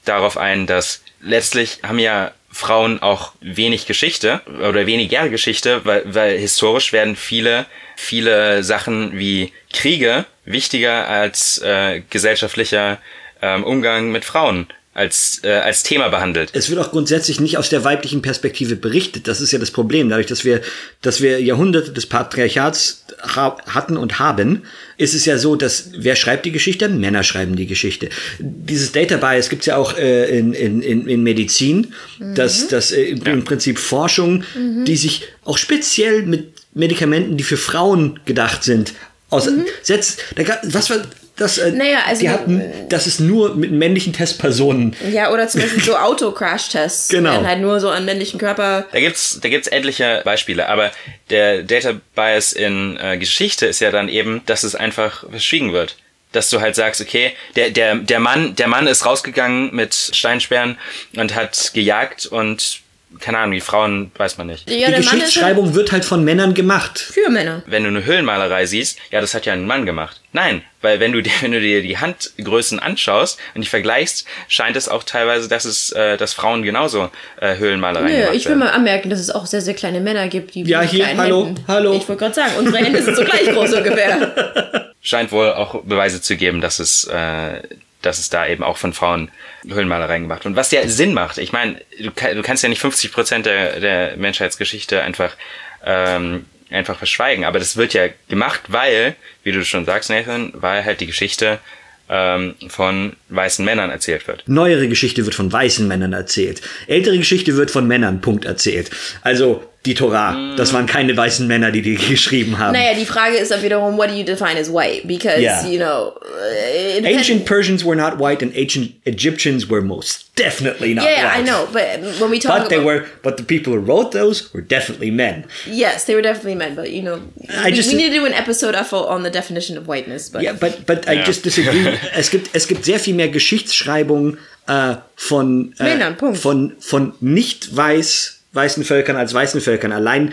darauf ein, dass letztlich haben ja Frauen auch wenig Geschichte oder weniger Geschichte, weil, weil historisch werden viele, viele Sachen wie Kriege wichtiger als äh, gesellschaftlicher ähm, Umgang mit Frauen als, äh, als Thema behandelt. Es wird auch grundsätzlich nicht aus der weiblichen Perspektive berichtet. Das ist ja das Problem. Dadurch, dass wir, dass wir Jahrhunderte des Patriarchats ha hatten und haben, ist es ja so, dass wer schreibt die Geschichte? Männer schreiben die Geschichte. Dieses Data Bias gibt's ja auch äh, in, in, in, in Medizin, dass, dass äh, im, im Prinzip Forschung, die sich auch speziell mit Medikamenten, die für Frauen gedacht sind, aussetzt. Da gab, was war das? Äh, Naja, also- die hatten, das ist nur mit männlichen Testpersonen Ja, oder zum Beispiel so Auto-Crash-Tests. Genau. Halt nur so an männlichen Körper. Da gibt's, da gibt's etliche Beispiele, aber der Data Bias in äh, Geschichte ist ja dann eben, dass es einfach verschwiegen wird. Dass du halt sagst, okay, der, der, der Mann, der Mann ist rausgegangen mit Steinsperren und hat gejagt und keine Ahnung, die Frauen weiß man nicht. Ja, die Geschichtsschreibung wird halt von Männern gemacht. für Männer. Wenn du eine Höhlenmalerei siehst, ja, das hat ja ein Mann gemacht. Nein, weil wenn du dir, wenn du dir die Handgrößen anschaust und die vergleichst, scheint es auch teilweise, dass es, äh, dass Frauen genauso äh, Höhlenmalereien Nö, ich will werden. mal anmerken, dass es auch sehr, sehr kleine Männer gibt, die Ja, hier, hallo, Händen. hallo. Ich wollte gerade sagen, unsere Hände sind so gleich groß ungefähr. scheint wohl auch Beweise zu geben, dass es, äh, dass es da eben auch von Frauen Höhlenmalereien gemacht wird. Und was ja Sinn macht, ich meine, du, du kannst ja nicht 50 Prozent der, der Menschheitsgeschichte einfach ähm, einfach verschweigen, aber das wird ja gemacht, weil, wie du schon sagst, Nathan, weil halt die Geschichte ähm, von weißen Männern erzählt wird. Neuere Geschichte wird von weißen Männern erzählt. Ältere Geschichte wird von Männern, Punkt, erzählt. Also die Torah, das waren keine weißen Männer, die die geschrieben haben. naja, die Frage ist dann wiederum, what do you define as white? Because, Yeah. you know, uh, Ancient Persians were not white and ancient Egyptians were most definitely not Yeah, yeah, white. I know, but when we talk But they about were, but the people who wrote those were definitely men. yes, they were definitely men, but you know, I we, just- we need to do an episode on the definition of whiteness. But Ja, but, but I Ja. just disagree. es gibt, es gibt sehr viel mehr Geschichtsschreibung äh, von, äh, Männern, Punkt. von, von nicht weiß, weißen Völkern als weißen Völkern. Allein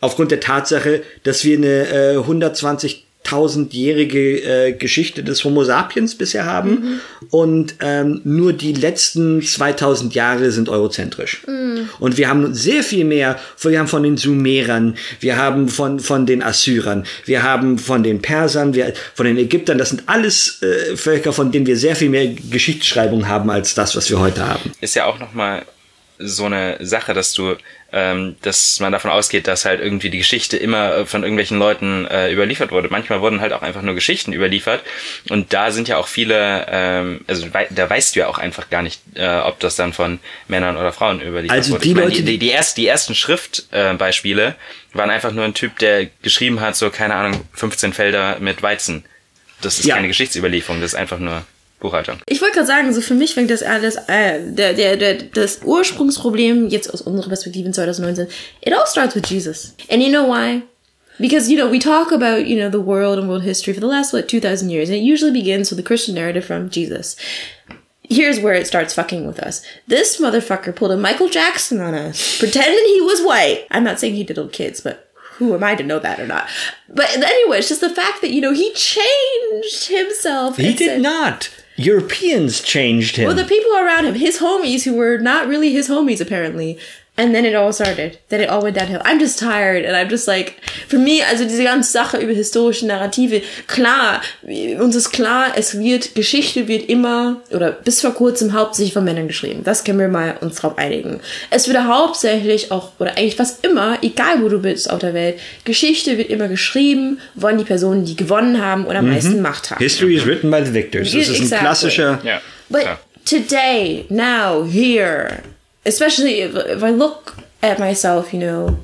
aufgrund der Tatsache, dass wir eine äh, 120.000-jährige äh, Geschichte des Homo sapiens bisher haben Mhm. und ähm, nur die letzten 2000 Jahre sind eurozentrisch. Mhm. Und wir haben sehr viel mehr, wir haben von den Sumerern, wir haben von, von den Assyrern, wir haben von den Persern, wir, von den Ägyptern, das sind alles äh, Völker, von denen wir sehr viel mehr Geschichtsschreibung haben als das, was wir heute haben. ist ja auch nochmal so eine Sache, dass du, ähm, dass man davon ausgeht, dass halt irgendwie die Geschichte immer äh, von irgendwelchen Leuten äh, überliefert wurde. Manchmal wurden halt auch einfach nur Geschichten überliefert und da sind ja auch viele, ähm, also wei- da weißt du ja auch einfach gar nicht, äh, ob das dann von Männern oder Frauen überliefert Also wurde. die Ich meine, Leute, die, die- die, die, erst, die ersten Schriftbeispiele äh, waren einfach nur ein Typ, der geschrieben hat, so keine Ahnung, 15 Felder mit Weizen. Das ist Ja. keine Geschichtsüberlieferung, das ist einfach nur Buchhaltung. Ich wollte gerade sagen, so für mich fängt das alles, äh, der, der, der, das Ursprungsproblem jetzt aus unserer Perspektive in 2019, it all starts with Jesus. And you know why? Because, you know, we talk about, you know, the world and world history for the last, what, 2,000 years, and it usually begins with the Christian narrative from Jesus. Here's where it starts fucking with us. This motherfucker pulled a Michael Jackson on us, pretending he was white. I'm not saying he did diddled kids, but who am I to know that or not? But anyway, it's just the fact that, you know, he changed himself. He did said- not. Europeans changed him. Well, the people around him, his homies who were not really his homies apparently. And then it all started. Then it all went downhill. I'm just tired and I'm just like, für mich, also diese ganze Sache über historische Narrative, klar, uns ist klar, es wird, Geschichte wird immer, oder bis vor kurzem hauptsächlich von Männern geschrieben. Das können wir mal uns drauf einigen. Es wird hauptsächlich auch, oder eigentlich fast immer, egal wo du bist auf der Welt, Geschichte wird immer geschrieben von die Personen, die gewonnen haben oder am meisten Macht haben. History is written by the victors. Das ist ein Exactly. klassischer. Ja. But klar. today, now, here, especially if, if I look at myself, you know,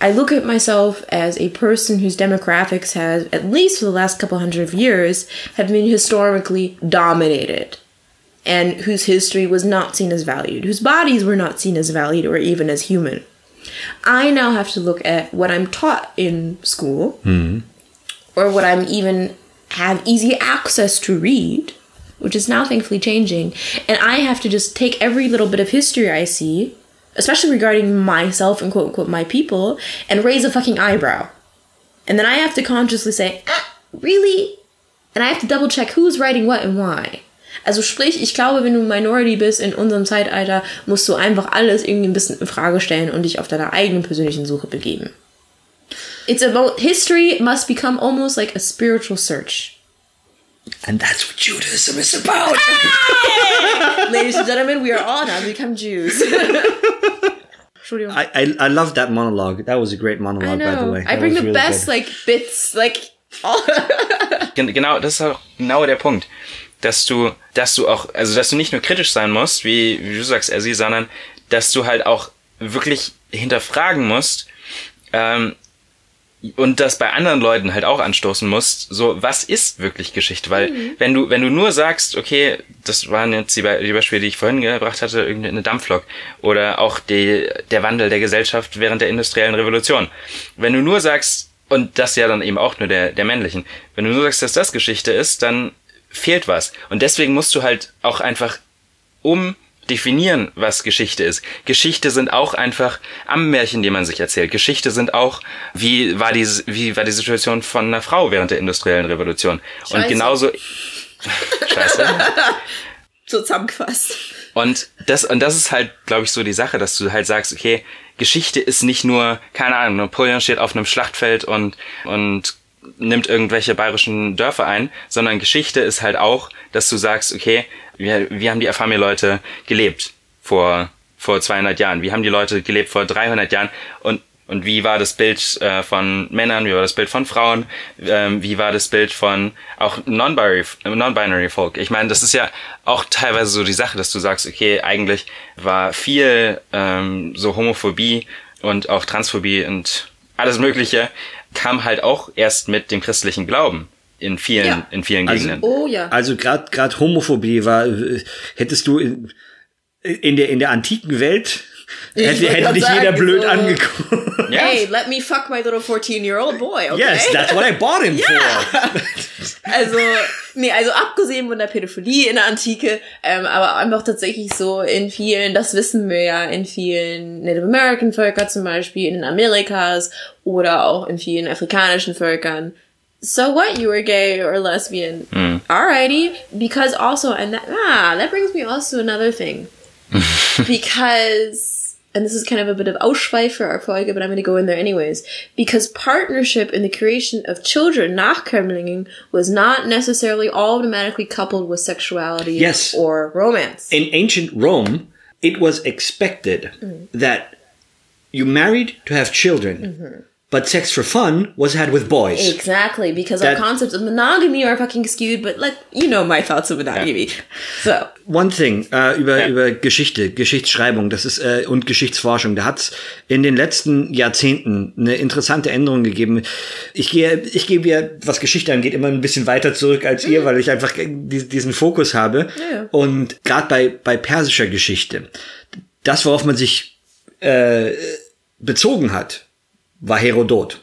I look at myself as a person whose demographics has, at least for the last couple hundred of years, have been historically dominated. And whose history was not seen as valued, whose bodies were not seen as valued or even as human. I now have to look at what I'm taught in school, hmm. or what I'm even have easy access to read, which is now thankfully changing. And I have to just take every little bit of history I see, especially regarding myself and quote unquote my people, and raise a fucking eyebrow. And then I have to consciously say, ah, really? And I have to double check who's writing what and why. Also sprich, ich glaube, wenn du Minority bist in unserem Zeitalter, musst du einfach alles irgendwie ein bisschen in Frage stellen und dich auf deiner eigenen persönlichen Suche begeben. It's about history must become almost like a spiritual search. And that's what Judaism is about. Ladies and gentlemen, we are all now become Jews. Entschuldigung. I, I I love that monologue. That was a great I monologue, by the way. I That bring the really best good. like bits, like all. Gen- Genau, das ist auch genau der Punkt. Dass du, dass du auch, also dass du nicht nur kritisch sein musst, wie, wie du sagst, Essi, sondern dass du halt auch wirklich hinterfragen musst, ähm, und das bei anderen Leuten halt auch anstoßen musst, so, was ist wirklich Geschichte? Weil, wenn du, wenn du nur sagst, okay, das waren jetzt die, die Beispiele, die ich vorhin gebracht hatte, irgendeine Dampflok oder auch die, der Wandel der Gesellschaft während der industriellen Revolution. Wenn du nur sagst, und das ja dann eben auch nur der, der männlichen, wenn du nur sagst, dass das Geschichte ist, dann fehlt was. Und deswegen musst du halt auch einfach um definieren, was Geschichte ist. Geschichte sind auch einfach Ammenmärchen, die man sich erzählt. Geschichte sind auch, wie war die, wie war die Situation von einer Frau während der industriellen Revolution. Und Scheiße. genauso, Scheiße. so zusammengefasst. Und das, und das ist halt, glaube ich, so die Sache, dass du halt sagst, okay, Geschichte ist nicht nur, keine Ahnung, Napoleon steht auf einem Schlachtfeld und, und nimmt irgendwelche bayerischen Dörfer ein, sondern Geschichte ist halt auch, dass du sagst, okay, wir, wie haben die Afami-Leute gelebt vor, vor 200 Jahren? Wie haben die Leute gelebt vor 300 Jahren? Und, und wie war das Bild äh, von Männern? Wie war das Bild von Frauen? Ähm, wie war das Bild von auch non-binary, non-binary Folk? Ich meine, das ist ja auch teilweise so die Sache, dass du sagst, okay, eigentlich war viel ähm, so Homophobie und auch Transphobie und alles Mögliche kam halt auch erst mit dem christlichen Glauben in vielen, Ja. in vielen Also- Gegenden. Oh ja. Also gerade gerade Homophobie war, äh, hättest du in, in der in der antiken Welt Ich hätte, hätte dich jeder blöd so- angeguckt. Ja. Hey, let me fuck my little 14-year-old boy, okay? Yes, that's what I bought him for. Also, nee, also abgesehen von der Pädophilie in der Antike, ähm, aber einfach tatsächlich so in vielen, das wissen wir ja, in vielen Native American Völkern zum Beispiel, in den Amerikas oder auch in vielen afrikanischen Völkern. So what, you were gay or lesbian? Mm. Alrighty, because also, and that, ah, that brings me also to another thing. because and this is kind of a bit of Ausschweif for our Folge, but I'm going to go in there anyways. Because partnership in the creation of children, Nachkömmlingen, was not necessarily automatically coupled with sexuality Yes. or romance. In ancient Rome, it was expected mm. that you married to have children, mm-hmm. But sex for fun was had with boys. exactly, because That- our concepts of monogamy are fucking skewed, but let you know my thoughts of monogamy. So, One thing äh, über Ja. über Geschichte, Geschichtsschreibung, das ist äh, und Geschichtsforschung. Da hat's in den letzten Jahrzehnten eine interessante Änderung gegeben. Ich gehe, ich gebe ja, was Geschichte angeht, immer ein bisschen weiter zurück als ihr, weil ich einfach die- diesen Fokus habe. ja. Und gerade bei bei persischer Geschichte, das worauf man sich äh, bezogen hat, war Herodot.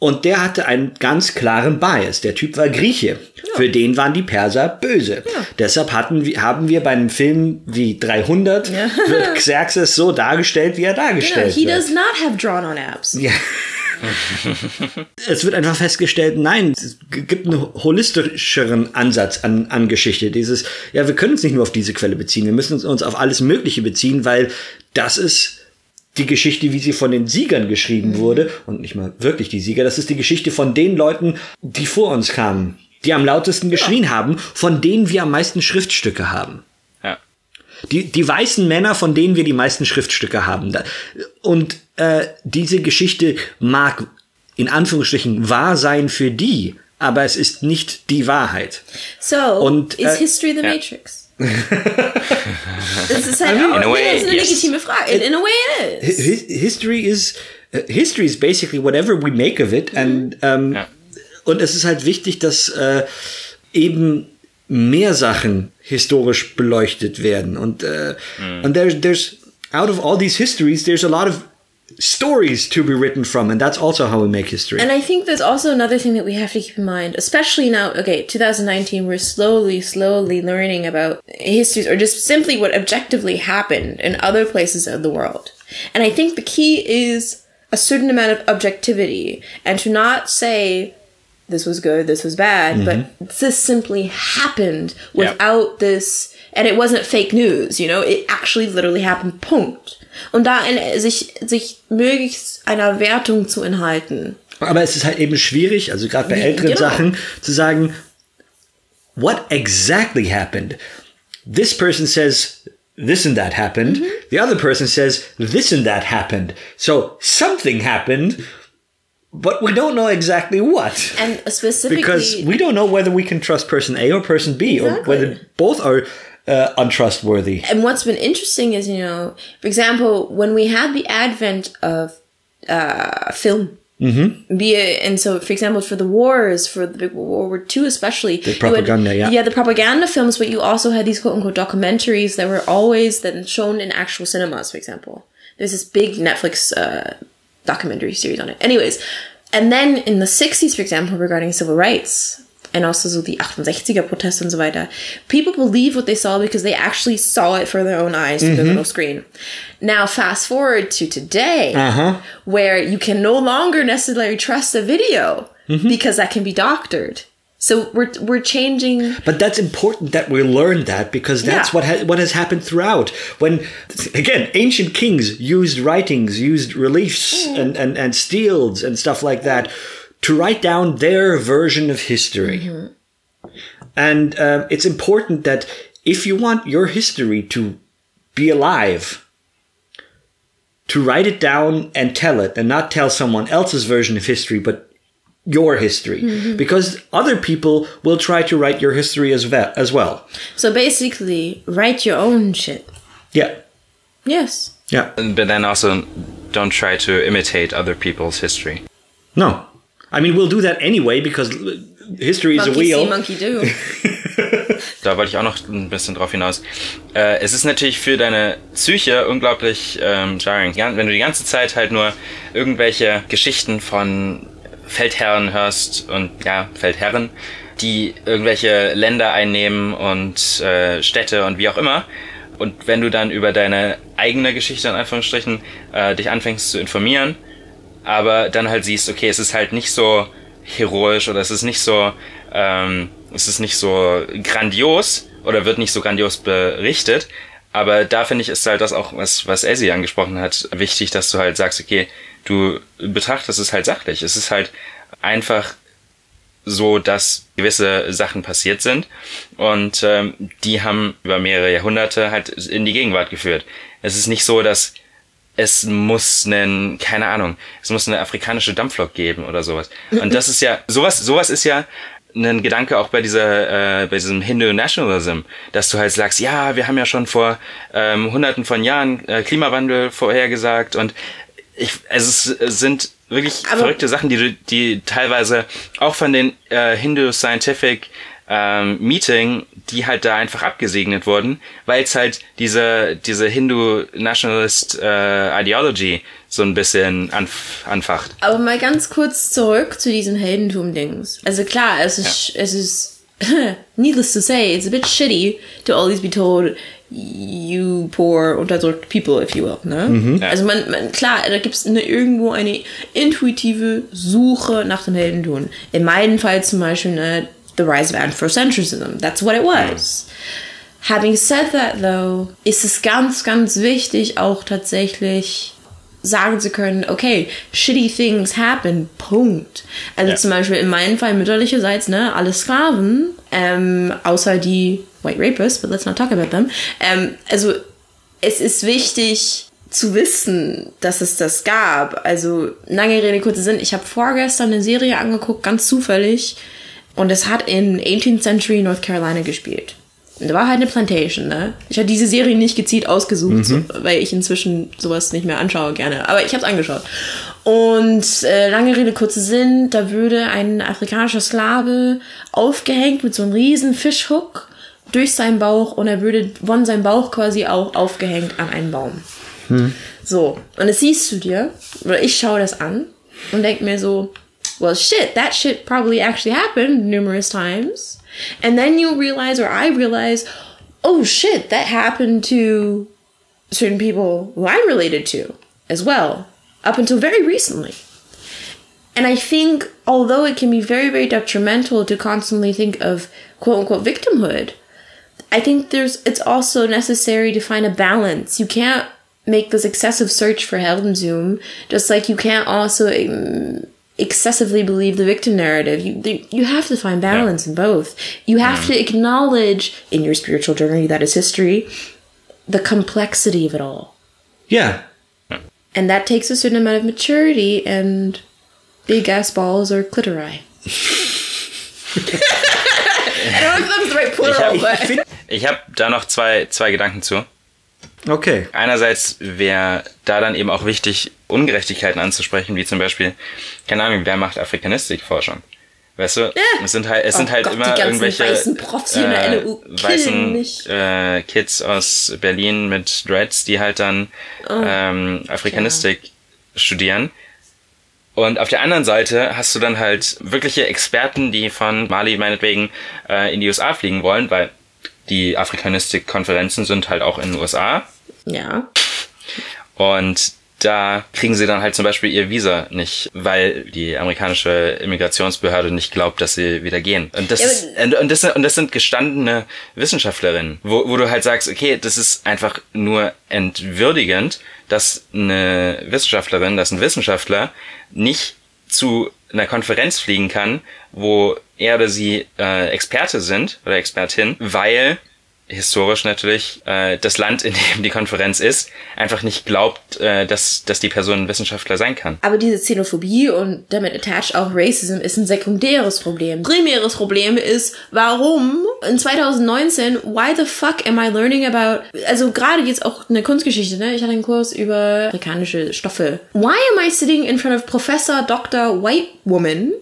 Und der hatte einen ganz klaren Bias. Der Typ war Grieche. Für den waren die Perser böse. Deshalb hatten, haben wir bei einem Film wie 300 wird Xerxes so dargestellt, wie er know, dargestellt he wird. does not have drawn on abs. Ja. es wird einfach festgestellt, nein, es gibt einen holistischeren Ansatz an, an Geschichte. Dieses, ja, wir können uns nicht nur auf diese Quelle beziehen, wir müssen uns auf alles Mögliche beziehen, weil das ist die Geschichte, wie sie von den Siegern geschrieben wurde, und nicht mal wirklich die Sieger, das ist die Geschichte von den Leuten, die vor uns kamen, die am lautesten geschrien haben, von denen wir am meisten Schriftstücke haben. Ja. Die, die weißen Männer, von denen wir die meisten Schriftstücke haben. Und äh, diese Geschichte mag in Anführungsstrichen wahr sein für die, aber es ist nicht die Wahrheit. So, Und, is äh, history the ja. Das ist halt auch, In a way, das ist eine yes. legitime Frage. In, in a way it is. Hi- History is uh, history is basically whatever we make of it, and ähm, Ja. und es ist halt wichtig, dass äh, eben mehr Sachen historisch beleuchtet werden und äh, und there's there's out of all these histories, there's a lot of stories to be written from, and that's also how we make history. And I think there's also another thing that we have to keep in mind, especially now, okay, 2019, we're slowly, slowly learning about histories or just simply what objectively happened in other places of the world. And I think the key is a certain amount of objectivity and to not say this was good, this was bad, but mm-hmm. this simply happened without this, and it wasn't fake news, you know, it actually literally happened, Punkt. Und da in, sich, sich möglichst einer Wertung zu enthalten. Aber es ist halt eben schwierig, also gerade bei älteren genau. Sachen, zu sagen, what exactly happened? This person says this and that happened. The other person says this and that happened. So something happened, but we don't know exactly what. And specifically, Because we don't know whether we can trust person A or person B, or Exactly. whether both are uh, untrustworthy. and what's been interesting is, you know, for example, when we had the advent of uh, film, mm-hmm. be it, and so, for example, for the wars, for the big World War II especially, the propaganda, yeah. yeah, the propaganda films, but you also had these quote unquote documentaries that were always then shown in actual cinemas, for example. There's this big Netflix uh, documentary series on it. Anyways, and then in the 60s, for example, regarding civil rights, and also so the 68er Proteste und so weiter, people believe what they saw because they actually saw it for their own eyes through the mm-hmm. little screen. Now, fast forward to today, uh-huh. where you can no longer necessarily trust a video mm-hmm. because that can be doctored. So we're we're changing. But that's important that we learn that because that's Yeah. what ha- what has happened throughout. When again, ancient kings used writings, used reliefs mm. and, and and steels and stuff like that to write down their version of history. And uh, it's important that if you want your history to be alive, to write it down and tell it, and not tell someone else's version of history, but your history, because other people will try to write your history as well. As well. So basically, write your own shit. Yeah, Yes. yeah. But then also don't try to imitate other people's history. No, I mean we'll do that anyway because history is a Monkey see, wheel. monkey do. Da wollte ich auch noch ein bisschen drauf hinaus. Äh, es ist natürlich für deine Psyche unglaublich ähm, jarring. Ja, Wenn du die ganze Zeit halt nur irgendwelche Geschichten von Feldherren hörst und ja, Feldherren, die irgendwelche Länder einnehmen und äh, Städte und wie auch immer. Und wenn du dann über deine eigene Geschichte in Anführungsstrichen äh, dich anfängst zu informieren, aber dann halt siehst, okay, es ist halt nicht so heroisch oder es ist nicht so, ähm, es ist nicht so grandios oder wird nicht so grandios berichtet. Aber da finde ich ist halt das auch, was, was Ezzy angesprochen hat, wichtig, dass du halt sagst, okay, du betrachtest es halt sachlich. Es ist halt einfach so, dass gewisse Sachen passiert sind und ähm, die haben über mehrere Jahrhunderte halt in die Gegenwart geführt. Es ist nicht so, dass es muss einen, keine Ahnung, es muss eine afrikanische Dampflok geben oder sowas. Und das ist ja, sowas, sowas ist ja ein Gedanke auch bei dieser, äh, bei diesem Hindu Nationalism, dass du halt sagst, ja, wir haben ja schon vor ähm, hunderten von Jahren äh, Klimawandel vorhergesagt und ich, also es, sind wirklich Aber- verrückte Sachen, die du, die teilweise auch von den äh, Hindu Scientific ähm, Meeting, die halt da einfach abgesegnet wurden, weil es halt diese diese Hindu Nationalist äh, Ideology so ein bisschen anf anfacht. Aber mal ganz kurz zurück zu diesen Heldentum-Dings. Also klar, es ist, es ist, needless to say, it's a bit shitty to always be told, you poor unterdrückt people, if you will. Ne? Also man, man, klar, da gibt es eine, irgendwo eine intuitive Suche nach dem Heldentum. In meinem Fall zum Beispiel ne, The Rise of Afrocentrism. That's what it was. Having said that, though, ist es ganz, ganz wichtig, auch tatsächlich sagen zu können, okay, shitty things happen, Punkt. Also Ja. zum Beispiel in meinem Fall mütterlicherseits, ne, alle Sklaven, ähm, außer die White Rapists, but let's not talk about them. Ähm, also es ist wichtig zu wissen, dass es das gab. Also lange Rede, kurzer Sinn, ich habe vorgestern eine Serie angeguckt, ganz zufällig, und es hat in 18th Century North Carolina gespielt. Und da war halt eine Plantation, ne? Ich habe diese Serie nicht gezielt ausgesucht, so, weil ich inzwischen sowas nicht mehr anschaue gerne. Aber ich habe es angeschaut. Und äh, lange Rede, kurzer Sinn, da würde ein afrikanischer Sklave aufgehängt mit so einem riesen Fischhook durch seinen Bauch und er würde von seinem Bauch quasi auch aufgehängt an einen Baum. So, und das siehst du dir, oder ich schaue das an und denk mir so, well, shit, that shit probably actually happened numerous times. And then you realize, or I realize, oh shit, that happened to certain people who I'm related to as well, up until very recently. And I think, although it can be very, very detrimental to constantly think of quote unquote victimhood, I think there's it's also necessary to find a balance. You can't make this excessive search for Heldenzoom, just like you can't also um, excessively believe the victim narrative. You the- you have to find balance in both. You have to acknowledge in your spiritual journey that is history the complexity of it all, Yeah. and that takes a certain amount of maturity and big ass balls or clitori. I don't know if that was the right plural, but. Ich habe da noch zwei, zwei Gedanken zu. Okay. Einerseits wäre da dann eben auch wichtig, Ungerechtigkeiten anzusprechen, wie zum Beispiel, keine Ahnung, wer macht Afrikanistikforschung? Weißt du, es sind halt, es sind Oh halt Gott, immer die ganzen irgendwelche weißen Profs hier in der äh, weißen äh, Kids aus Berlin mit Dreads, die halt dann Oh, ähm, Afrikanistik studieren. Und auf der anderen Seite hast du dann halt wirkliche Experten, die von Mali meinetwegen äh, in die USA fliegen wollen, weil die Afrikanistik-Konferenzen sind halt auch in den USA. Ja. Und da kriegen sie dann halt zum Beispiel ihr Visa nicht, weil die amerikanische Immigrationsbehörde nicht glaubt, dass sie wieder gehen. Und das, Ja, ist, und, und, das, sind- und das sind gestandene Wissenschaftlerinnen, wo, wo du halt sagst, okay, das ist einfach nur entwürdigend, dass eine Wissenschaftlerin, dass ein Wissenschaftler nicht zu einer Konferenz fliegen kann, wo er oder sie äh, Experte sind oder Expertin, weil historisch natürlich äh, das Land, in dem die Konferenz ist, einfach nicht glaubt, äh, dass, dass die Person ein Wissenschaftler sein kann. Aber diese Xenophobie und damit attached auch Racism ist ein sekundäres Problem. Primäres Problem ist, warum in 2019, why the fuck am I learning about, also gerade jetzt auch eine Kunstgeschichte, ne? Ich hatte einen Kurs über afrikanische Stoffe. Why am I sitting in front of Professor Dr. White Woman,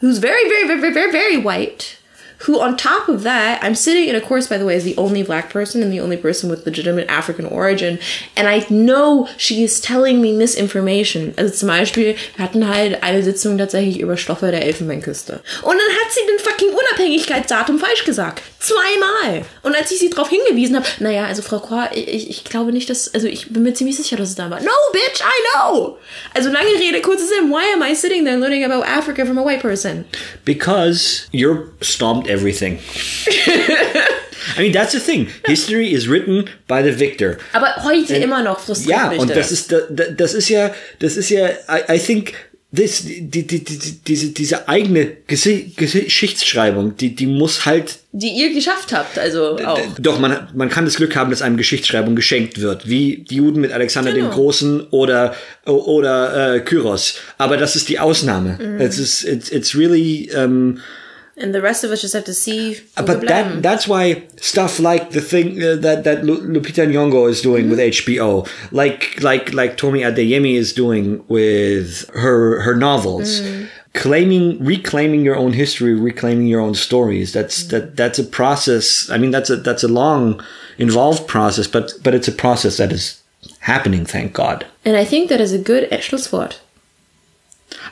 who's very, very, very, very, very, very white, who on top of that, I'm sitting in a course, by the way, as the only black person and the only person with legitimate African origin, and I know she is telling me misinformation. Also zum Beispiel, wir hatten halt eine Sitzung tatsächlich über Stoffe der Elfenbeinküste. Und dann hat sie den fucking Unabhängigkeitsdatum falsch gesagt. Zweimal. Und als ich sie darauf hingewiesen habe, naja, also Frau Kor, ich, ich glaube nicht, dass, also ich bin mir ziemlich sicher, dass es da war. No, bitch, I know! Also lange Rede, kurzer Sinn, why am I sitting there learning about Africa from a white person? Because Europe stomped everything. I mean, that's the thing. History is written by the victor. Aber heute immer noch frustriert Ja, und das. das ist, da- da- das ist ja, das ist ja, I, I think, this, die, die, die, diese, diese eigene Geschichtsschreibung, die, die muss halt, die ihr geschafft habt, also auch. doch, man, man kann das Glück haben, dass einem Geschichtsschreibung geschenkt wird, wie die Juden mit Alexander Genau. dem Großen oder, oder äh, Kyros. Aber das ist die Ausnahme. Mhm. Ist, it's, it's really, um, And the rest of us just have to see. Uh, wir But that that's why stuff like the thing uh, that that Lu- Lupita Nyong'o is doing with HBO, like like like Tomi Adeyemi is doing with her her novels, mm. claiming reclaiming your own history, reclaiming your own stories. That's mm. that that's a process. I mean, that's a that's a long, involved process, but but it's a process that is happening. Thank God. And I think that is a good Schlusswort.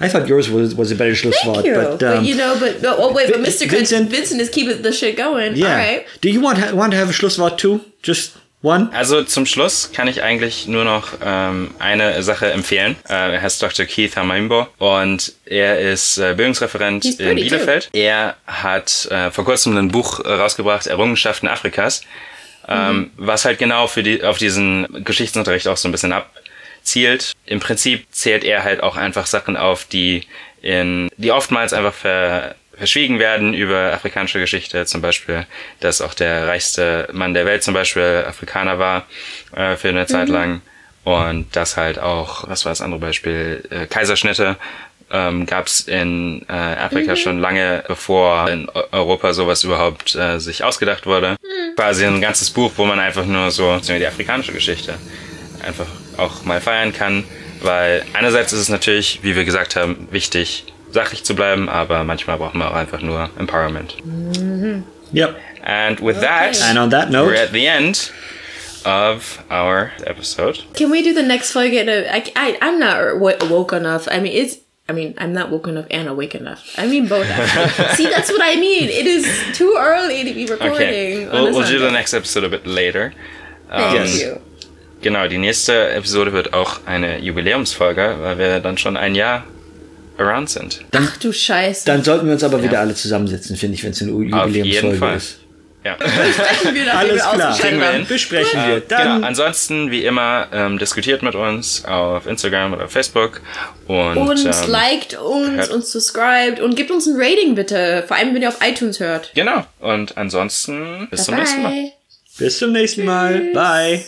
I thought yours was, was a better Schlusswort. Thank you. But, But, um, you know, but no, oh wait, but Mr. Vincent- Vincent, is keeping the shit going. yeah. All right. Do you want, want to have a Schlusswort too? Just one? Also zum Schluss kann ich eigentlich nur noch ähm, eine Sache empfehlen. Äh, er heißt Dr. Keith Hamimbo und er ist äh, Bildungsreferent He's in Bielefeld. Er hat äh, vor kurzem ein Buch äh, rausgebracht, Errungenschaften Afrikas, ähm, was halt genau für die auf diesen Geschichtsunterricht auch so ein bisschen abzielt. Im Prinzip zählt er halt auch einfach Sachen auf, die in die oftmals einfach ver verschwiegen werden über afrikanische Geschichte, zum Beispiel, dass auch der reichste Mann der Welt zum Beispiel Afrikaner war äh, für eine Zeit lang. Und dass halt auch, was war das andere Beispiel, äh, Kaiserschnitte ähm, gab es in äh, Afrika schon lange, bevor in Eu- Europa sowas überhaupt äh, sich ausgedacht wurde. Quasi ein ganzes Buch, wo man einfach nur so die afrikanische Geschichte einfach auch mal feiern kann, weil einerseits ist es natürlich, wie wir gesagt haben, wichtig, sachlich zu bleiben, aber manchmal braucht man auch einfach nur Empowerment. Yep. And with that, And on that note- we're at the end of our episode. Can we do the next Folge? At a, I, I, I'm not wo- woke enough. I mean, it's. I mean, I'm not woke enough and awake enough. I mean both. actually. See, that's what I mean. It is too early to be recording. Okay, we'll, we'll do the next episode a bit later. Thank Um, you. Genau, die nächste Episode wird auch eine Jubiläumsfolge, weil wir dann schon ein Jahr around sind. Ach du Scheiße. Dann sollten wir uns aber wieder alle zusammensetzen, finde ich, wenn es eine jeden Jubiläumsfolge Fall. ist. Ja. Sprechen wir, nachdem Alles klar. wir. Besprechen wir. Dann genau. Ansonsten, wie immer, ähm, diskutiert mit uns auf Instagram oder Facebook. Und, Und ähm, liked uns hört- und subscribed und gebt uns ein Rating bitte. Vor allem, wenn ihr auf iTunes hört. Genau. Und ansonsten, bis zum nächsten Mal. Bye. bis zum nächsten Mal. Bye.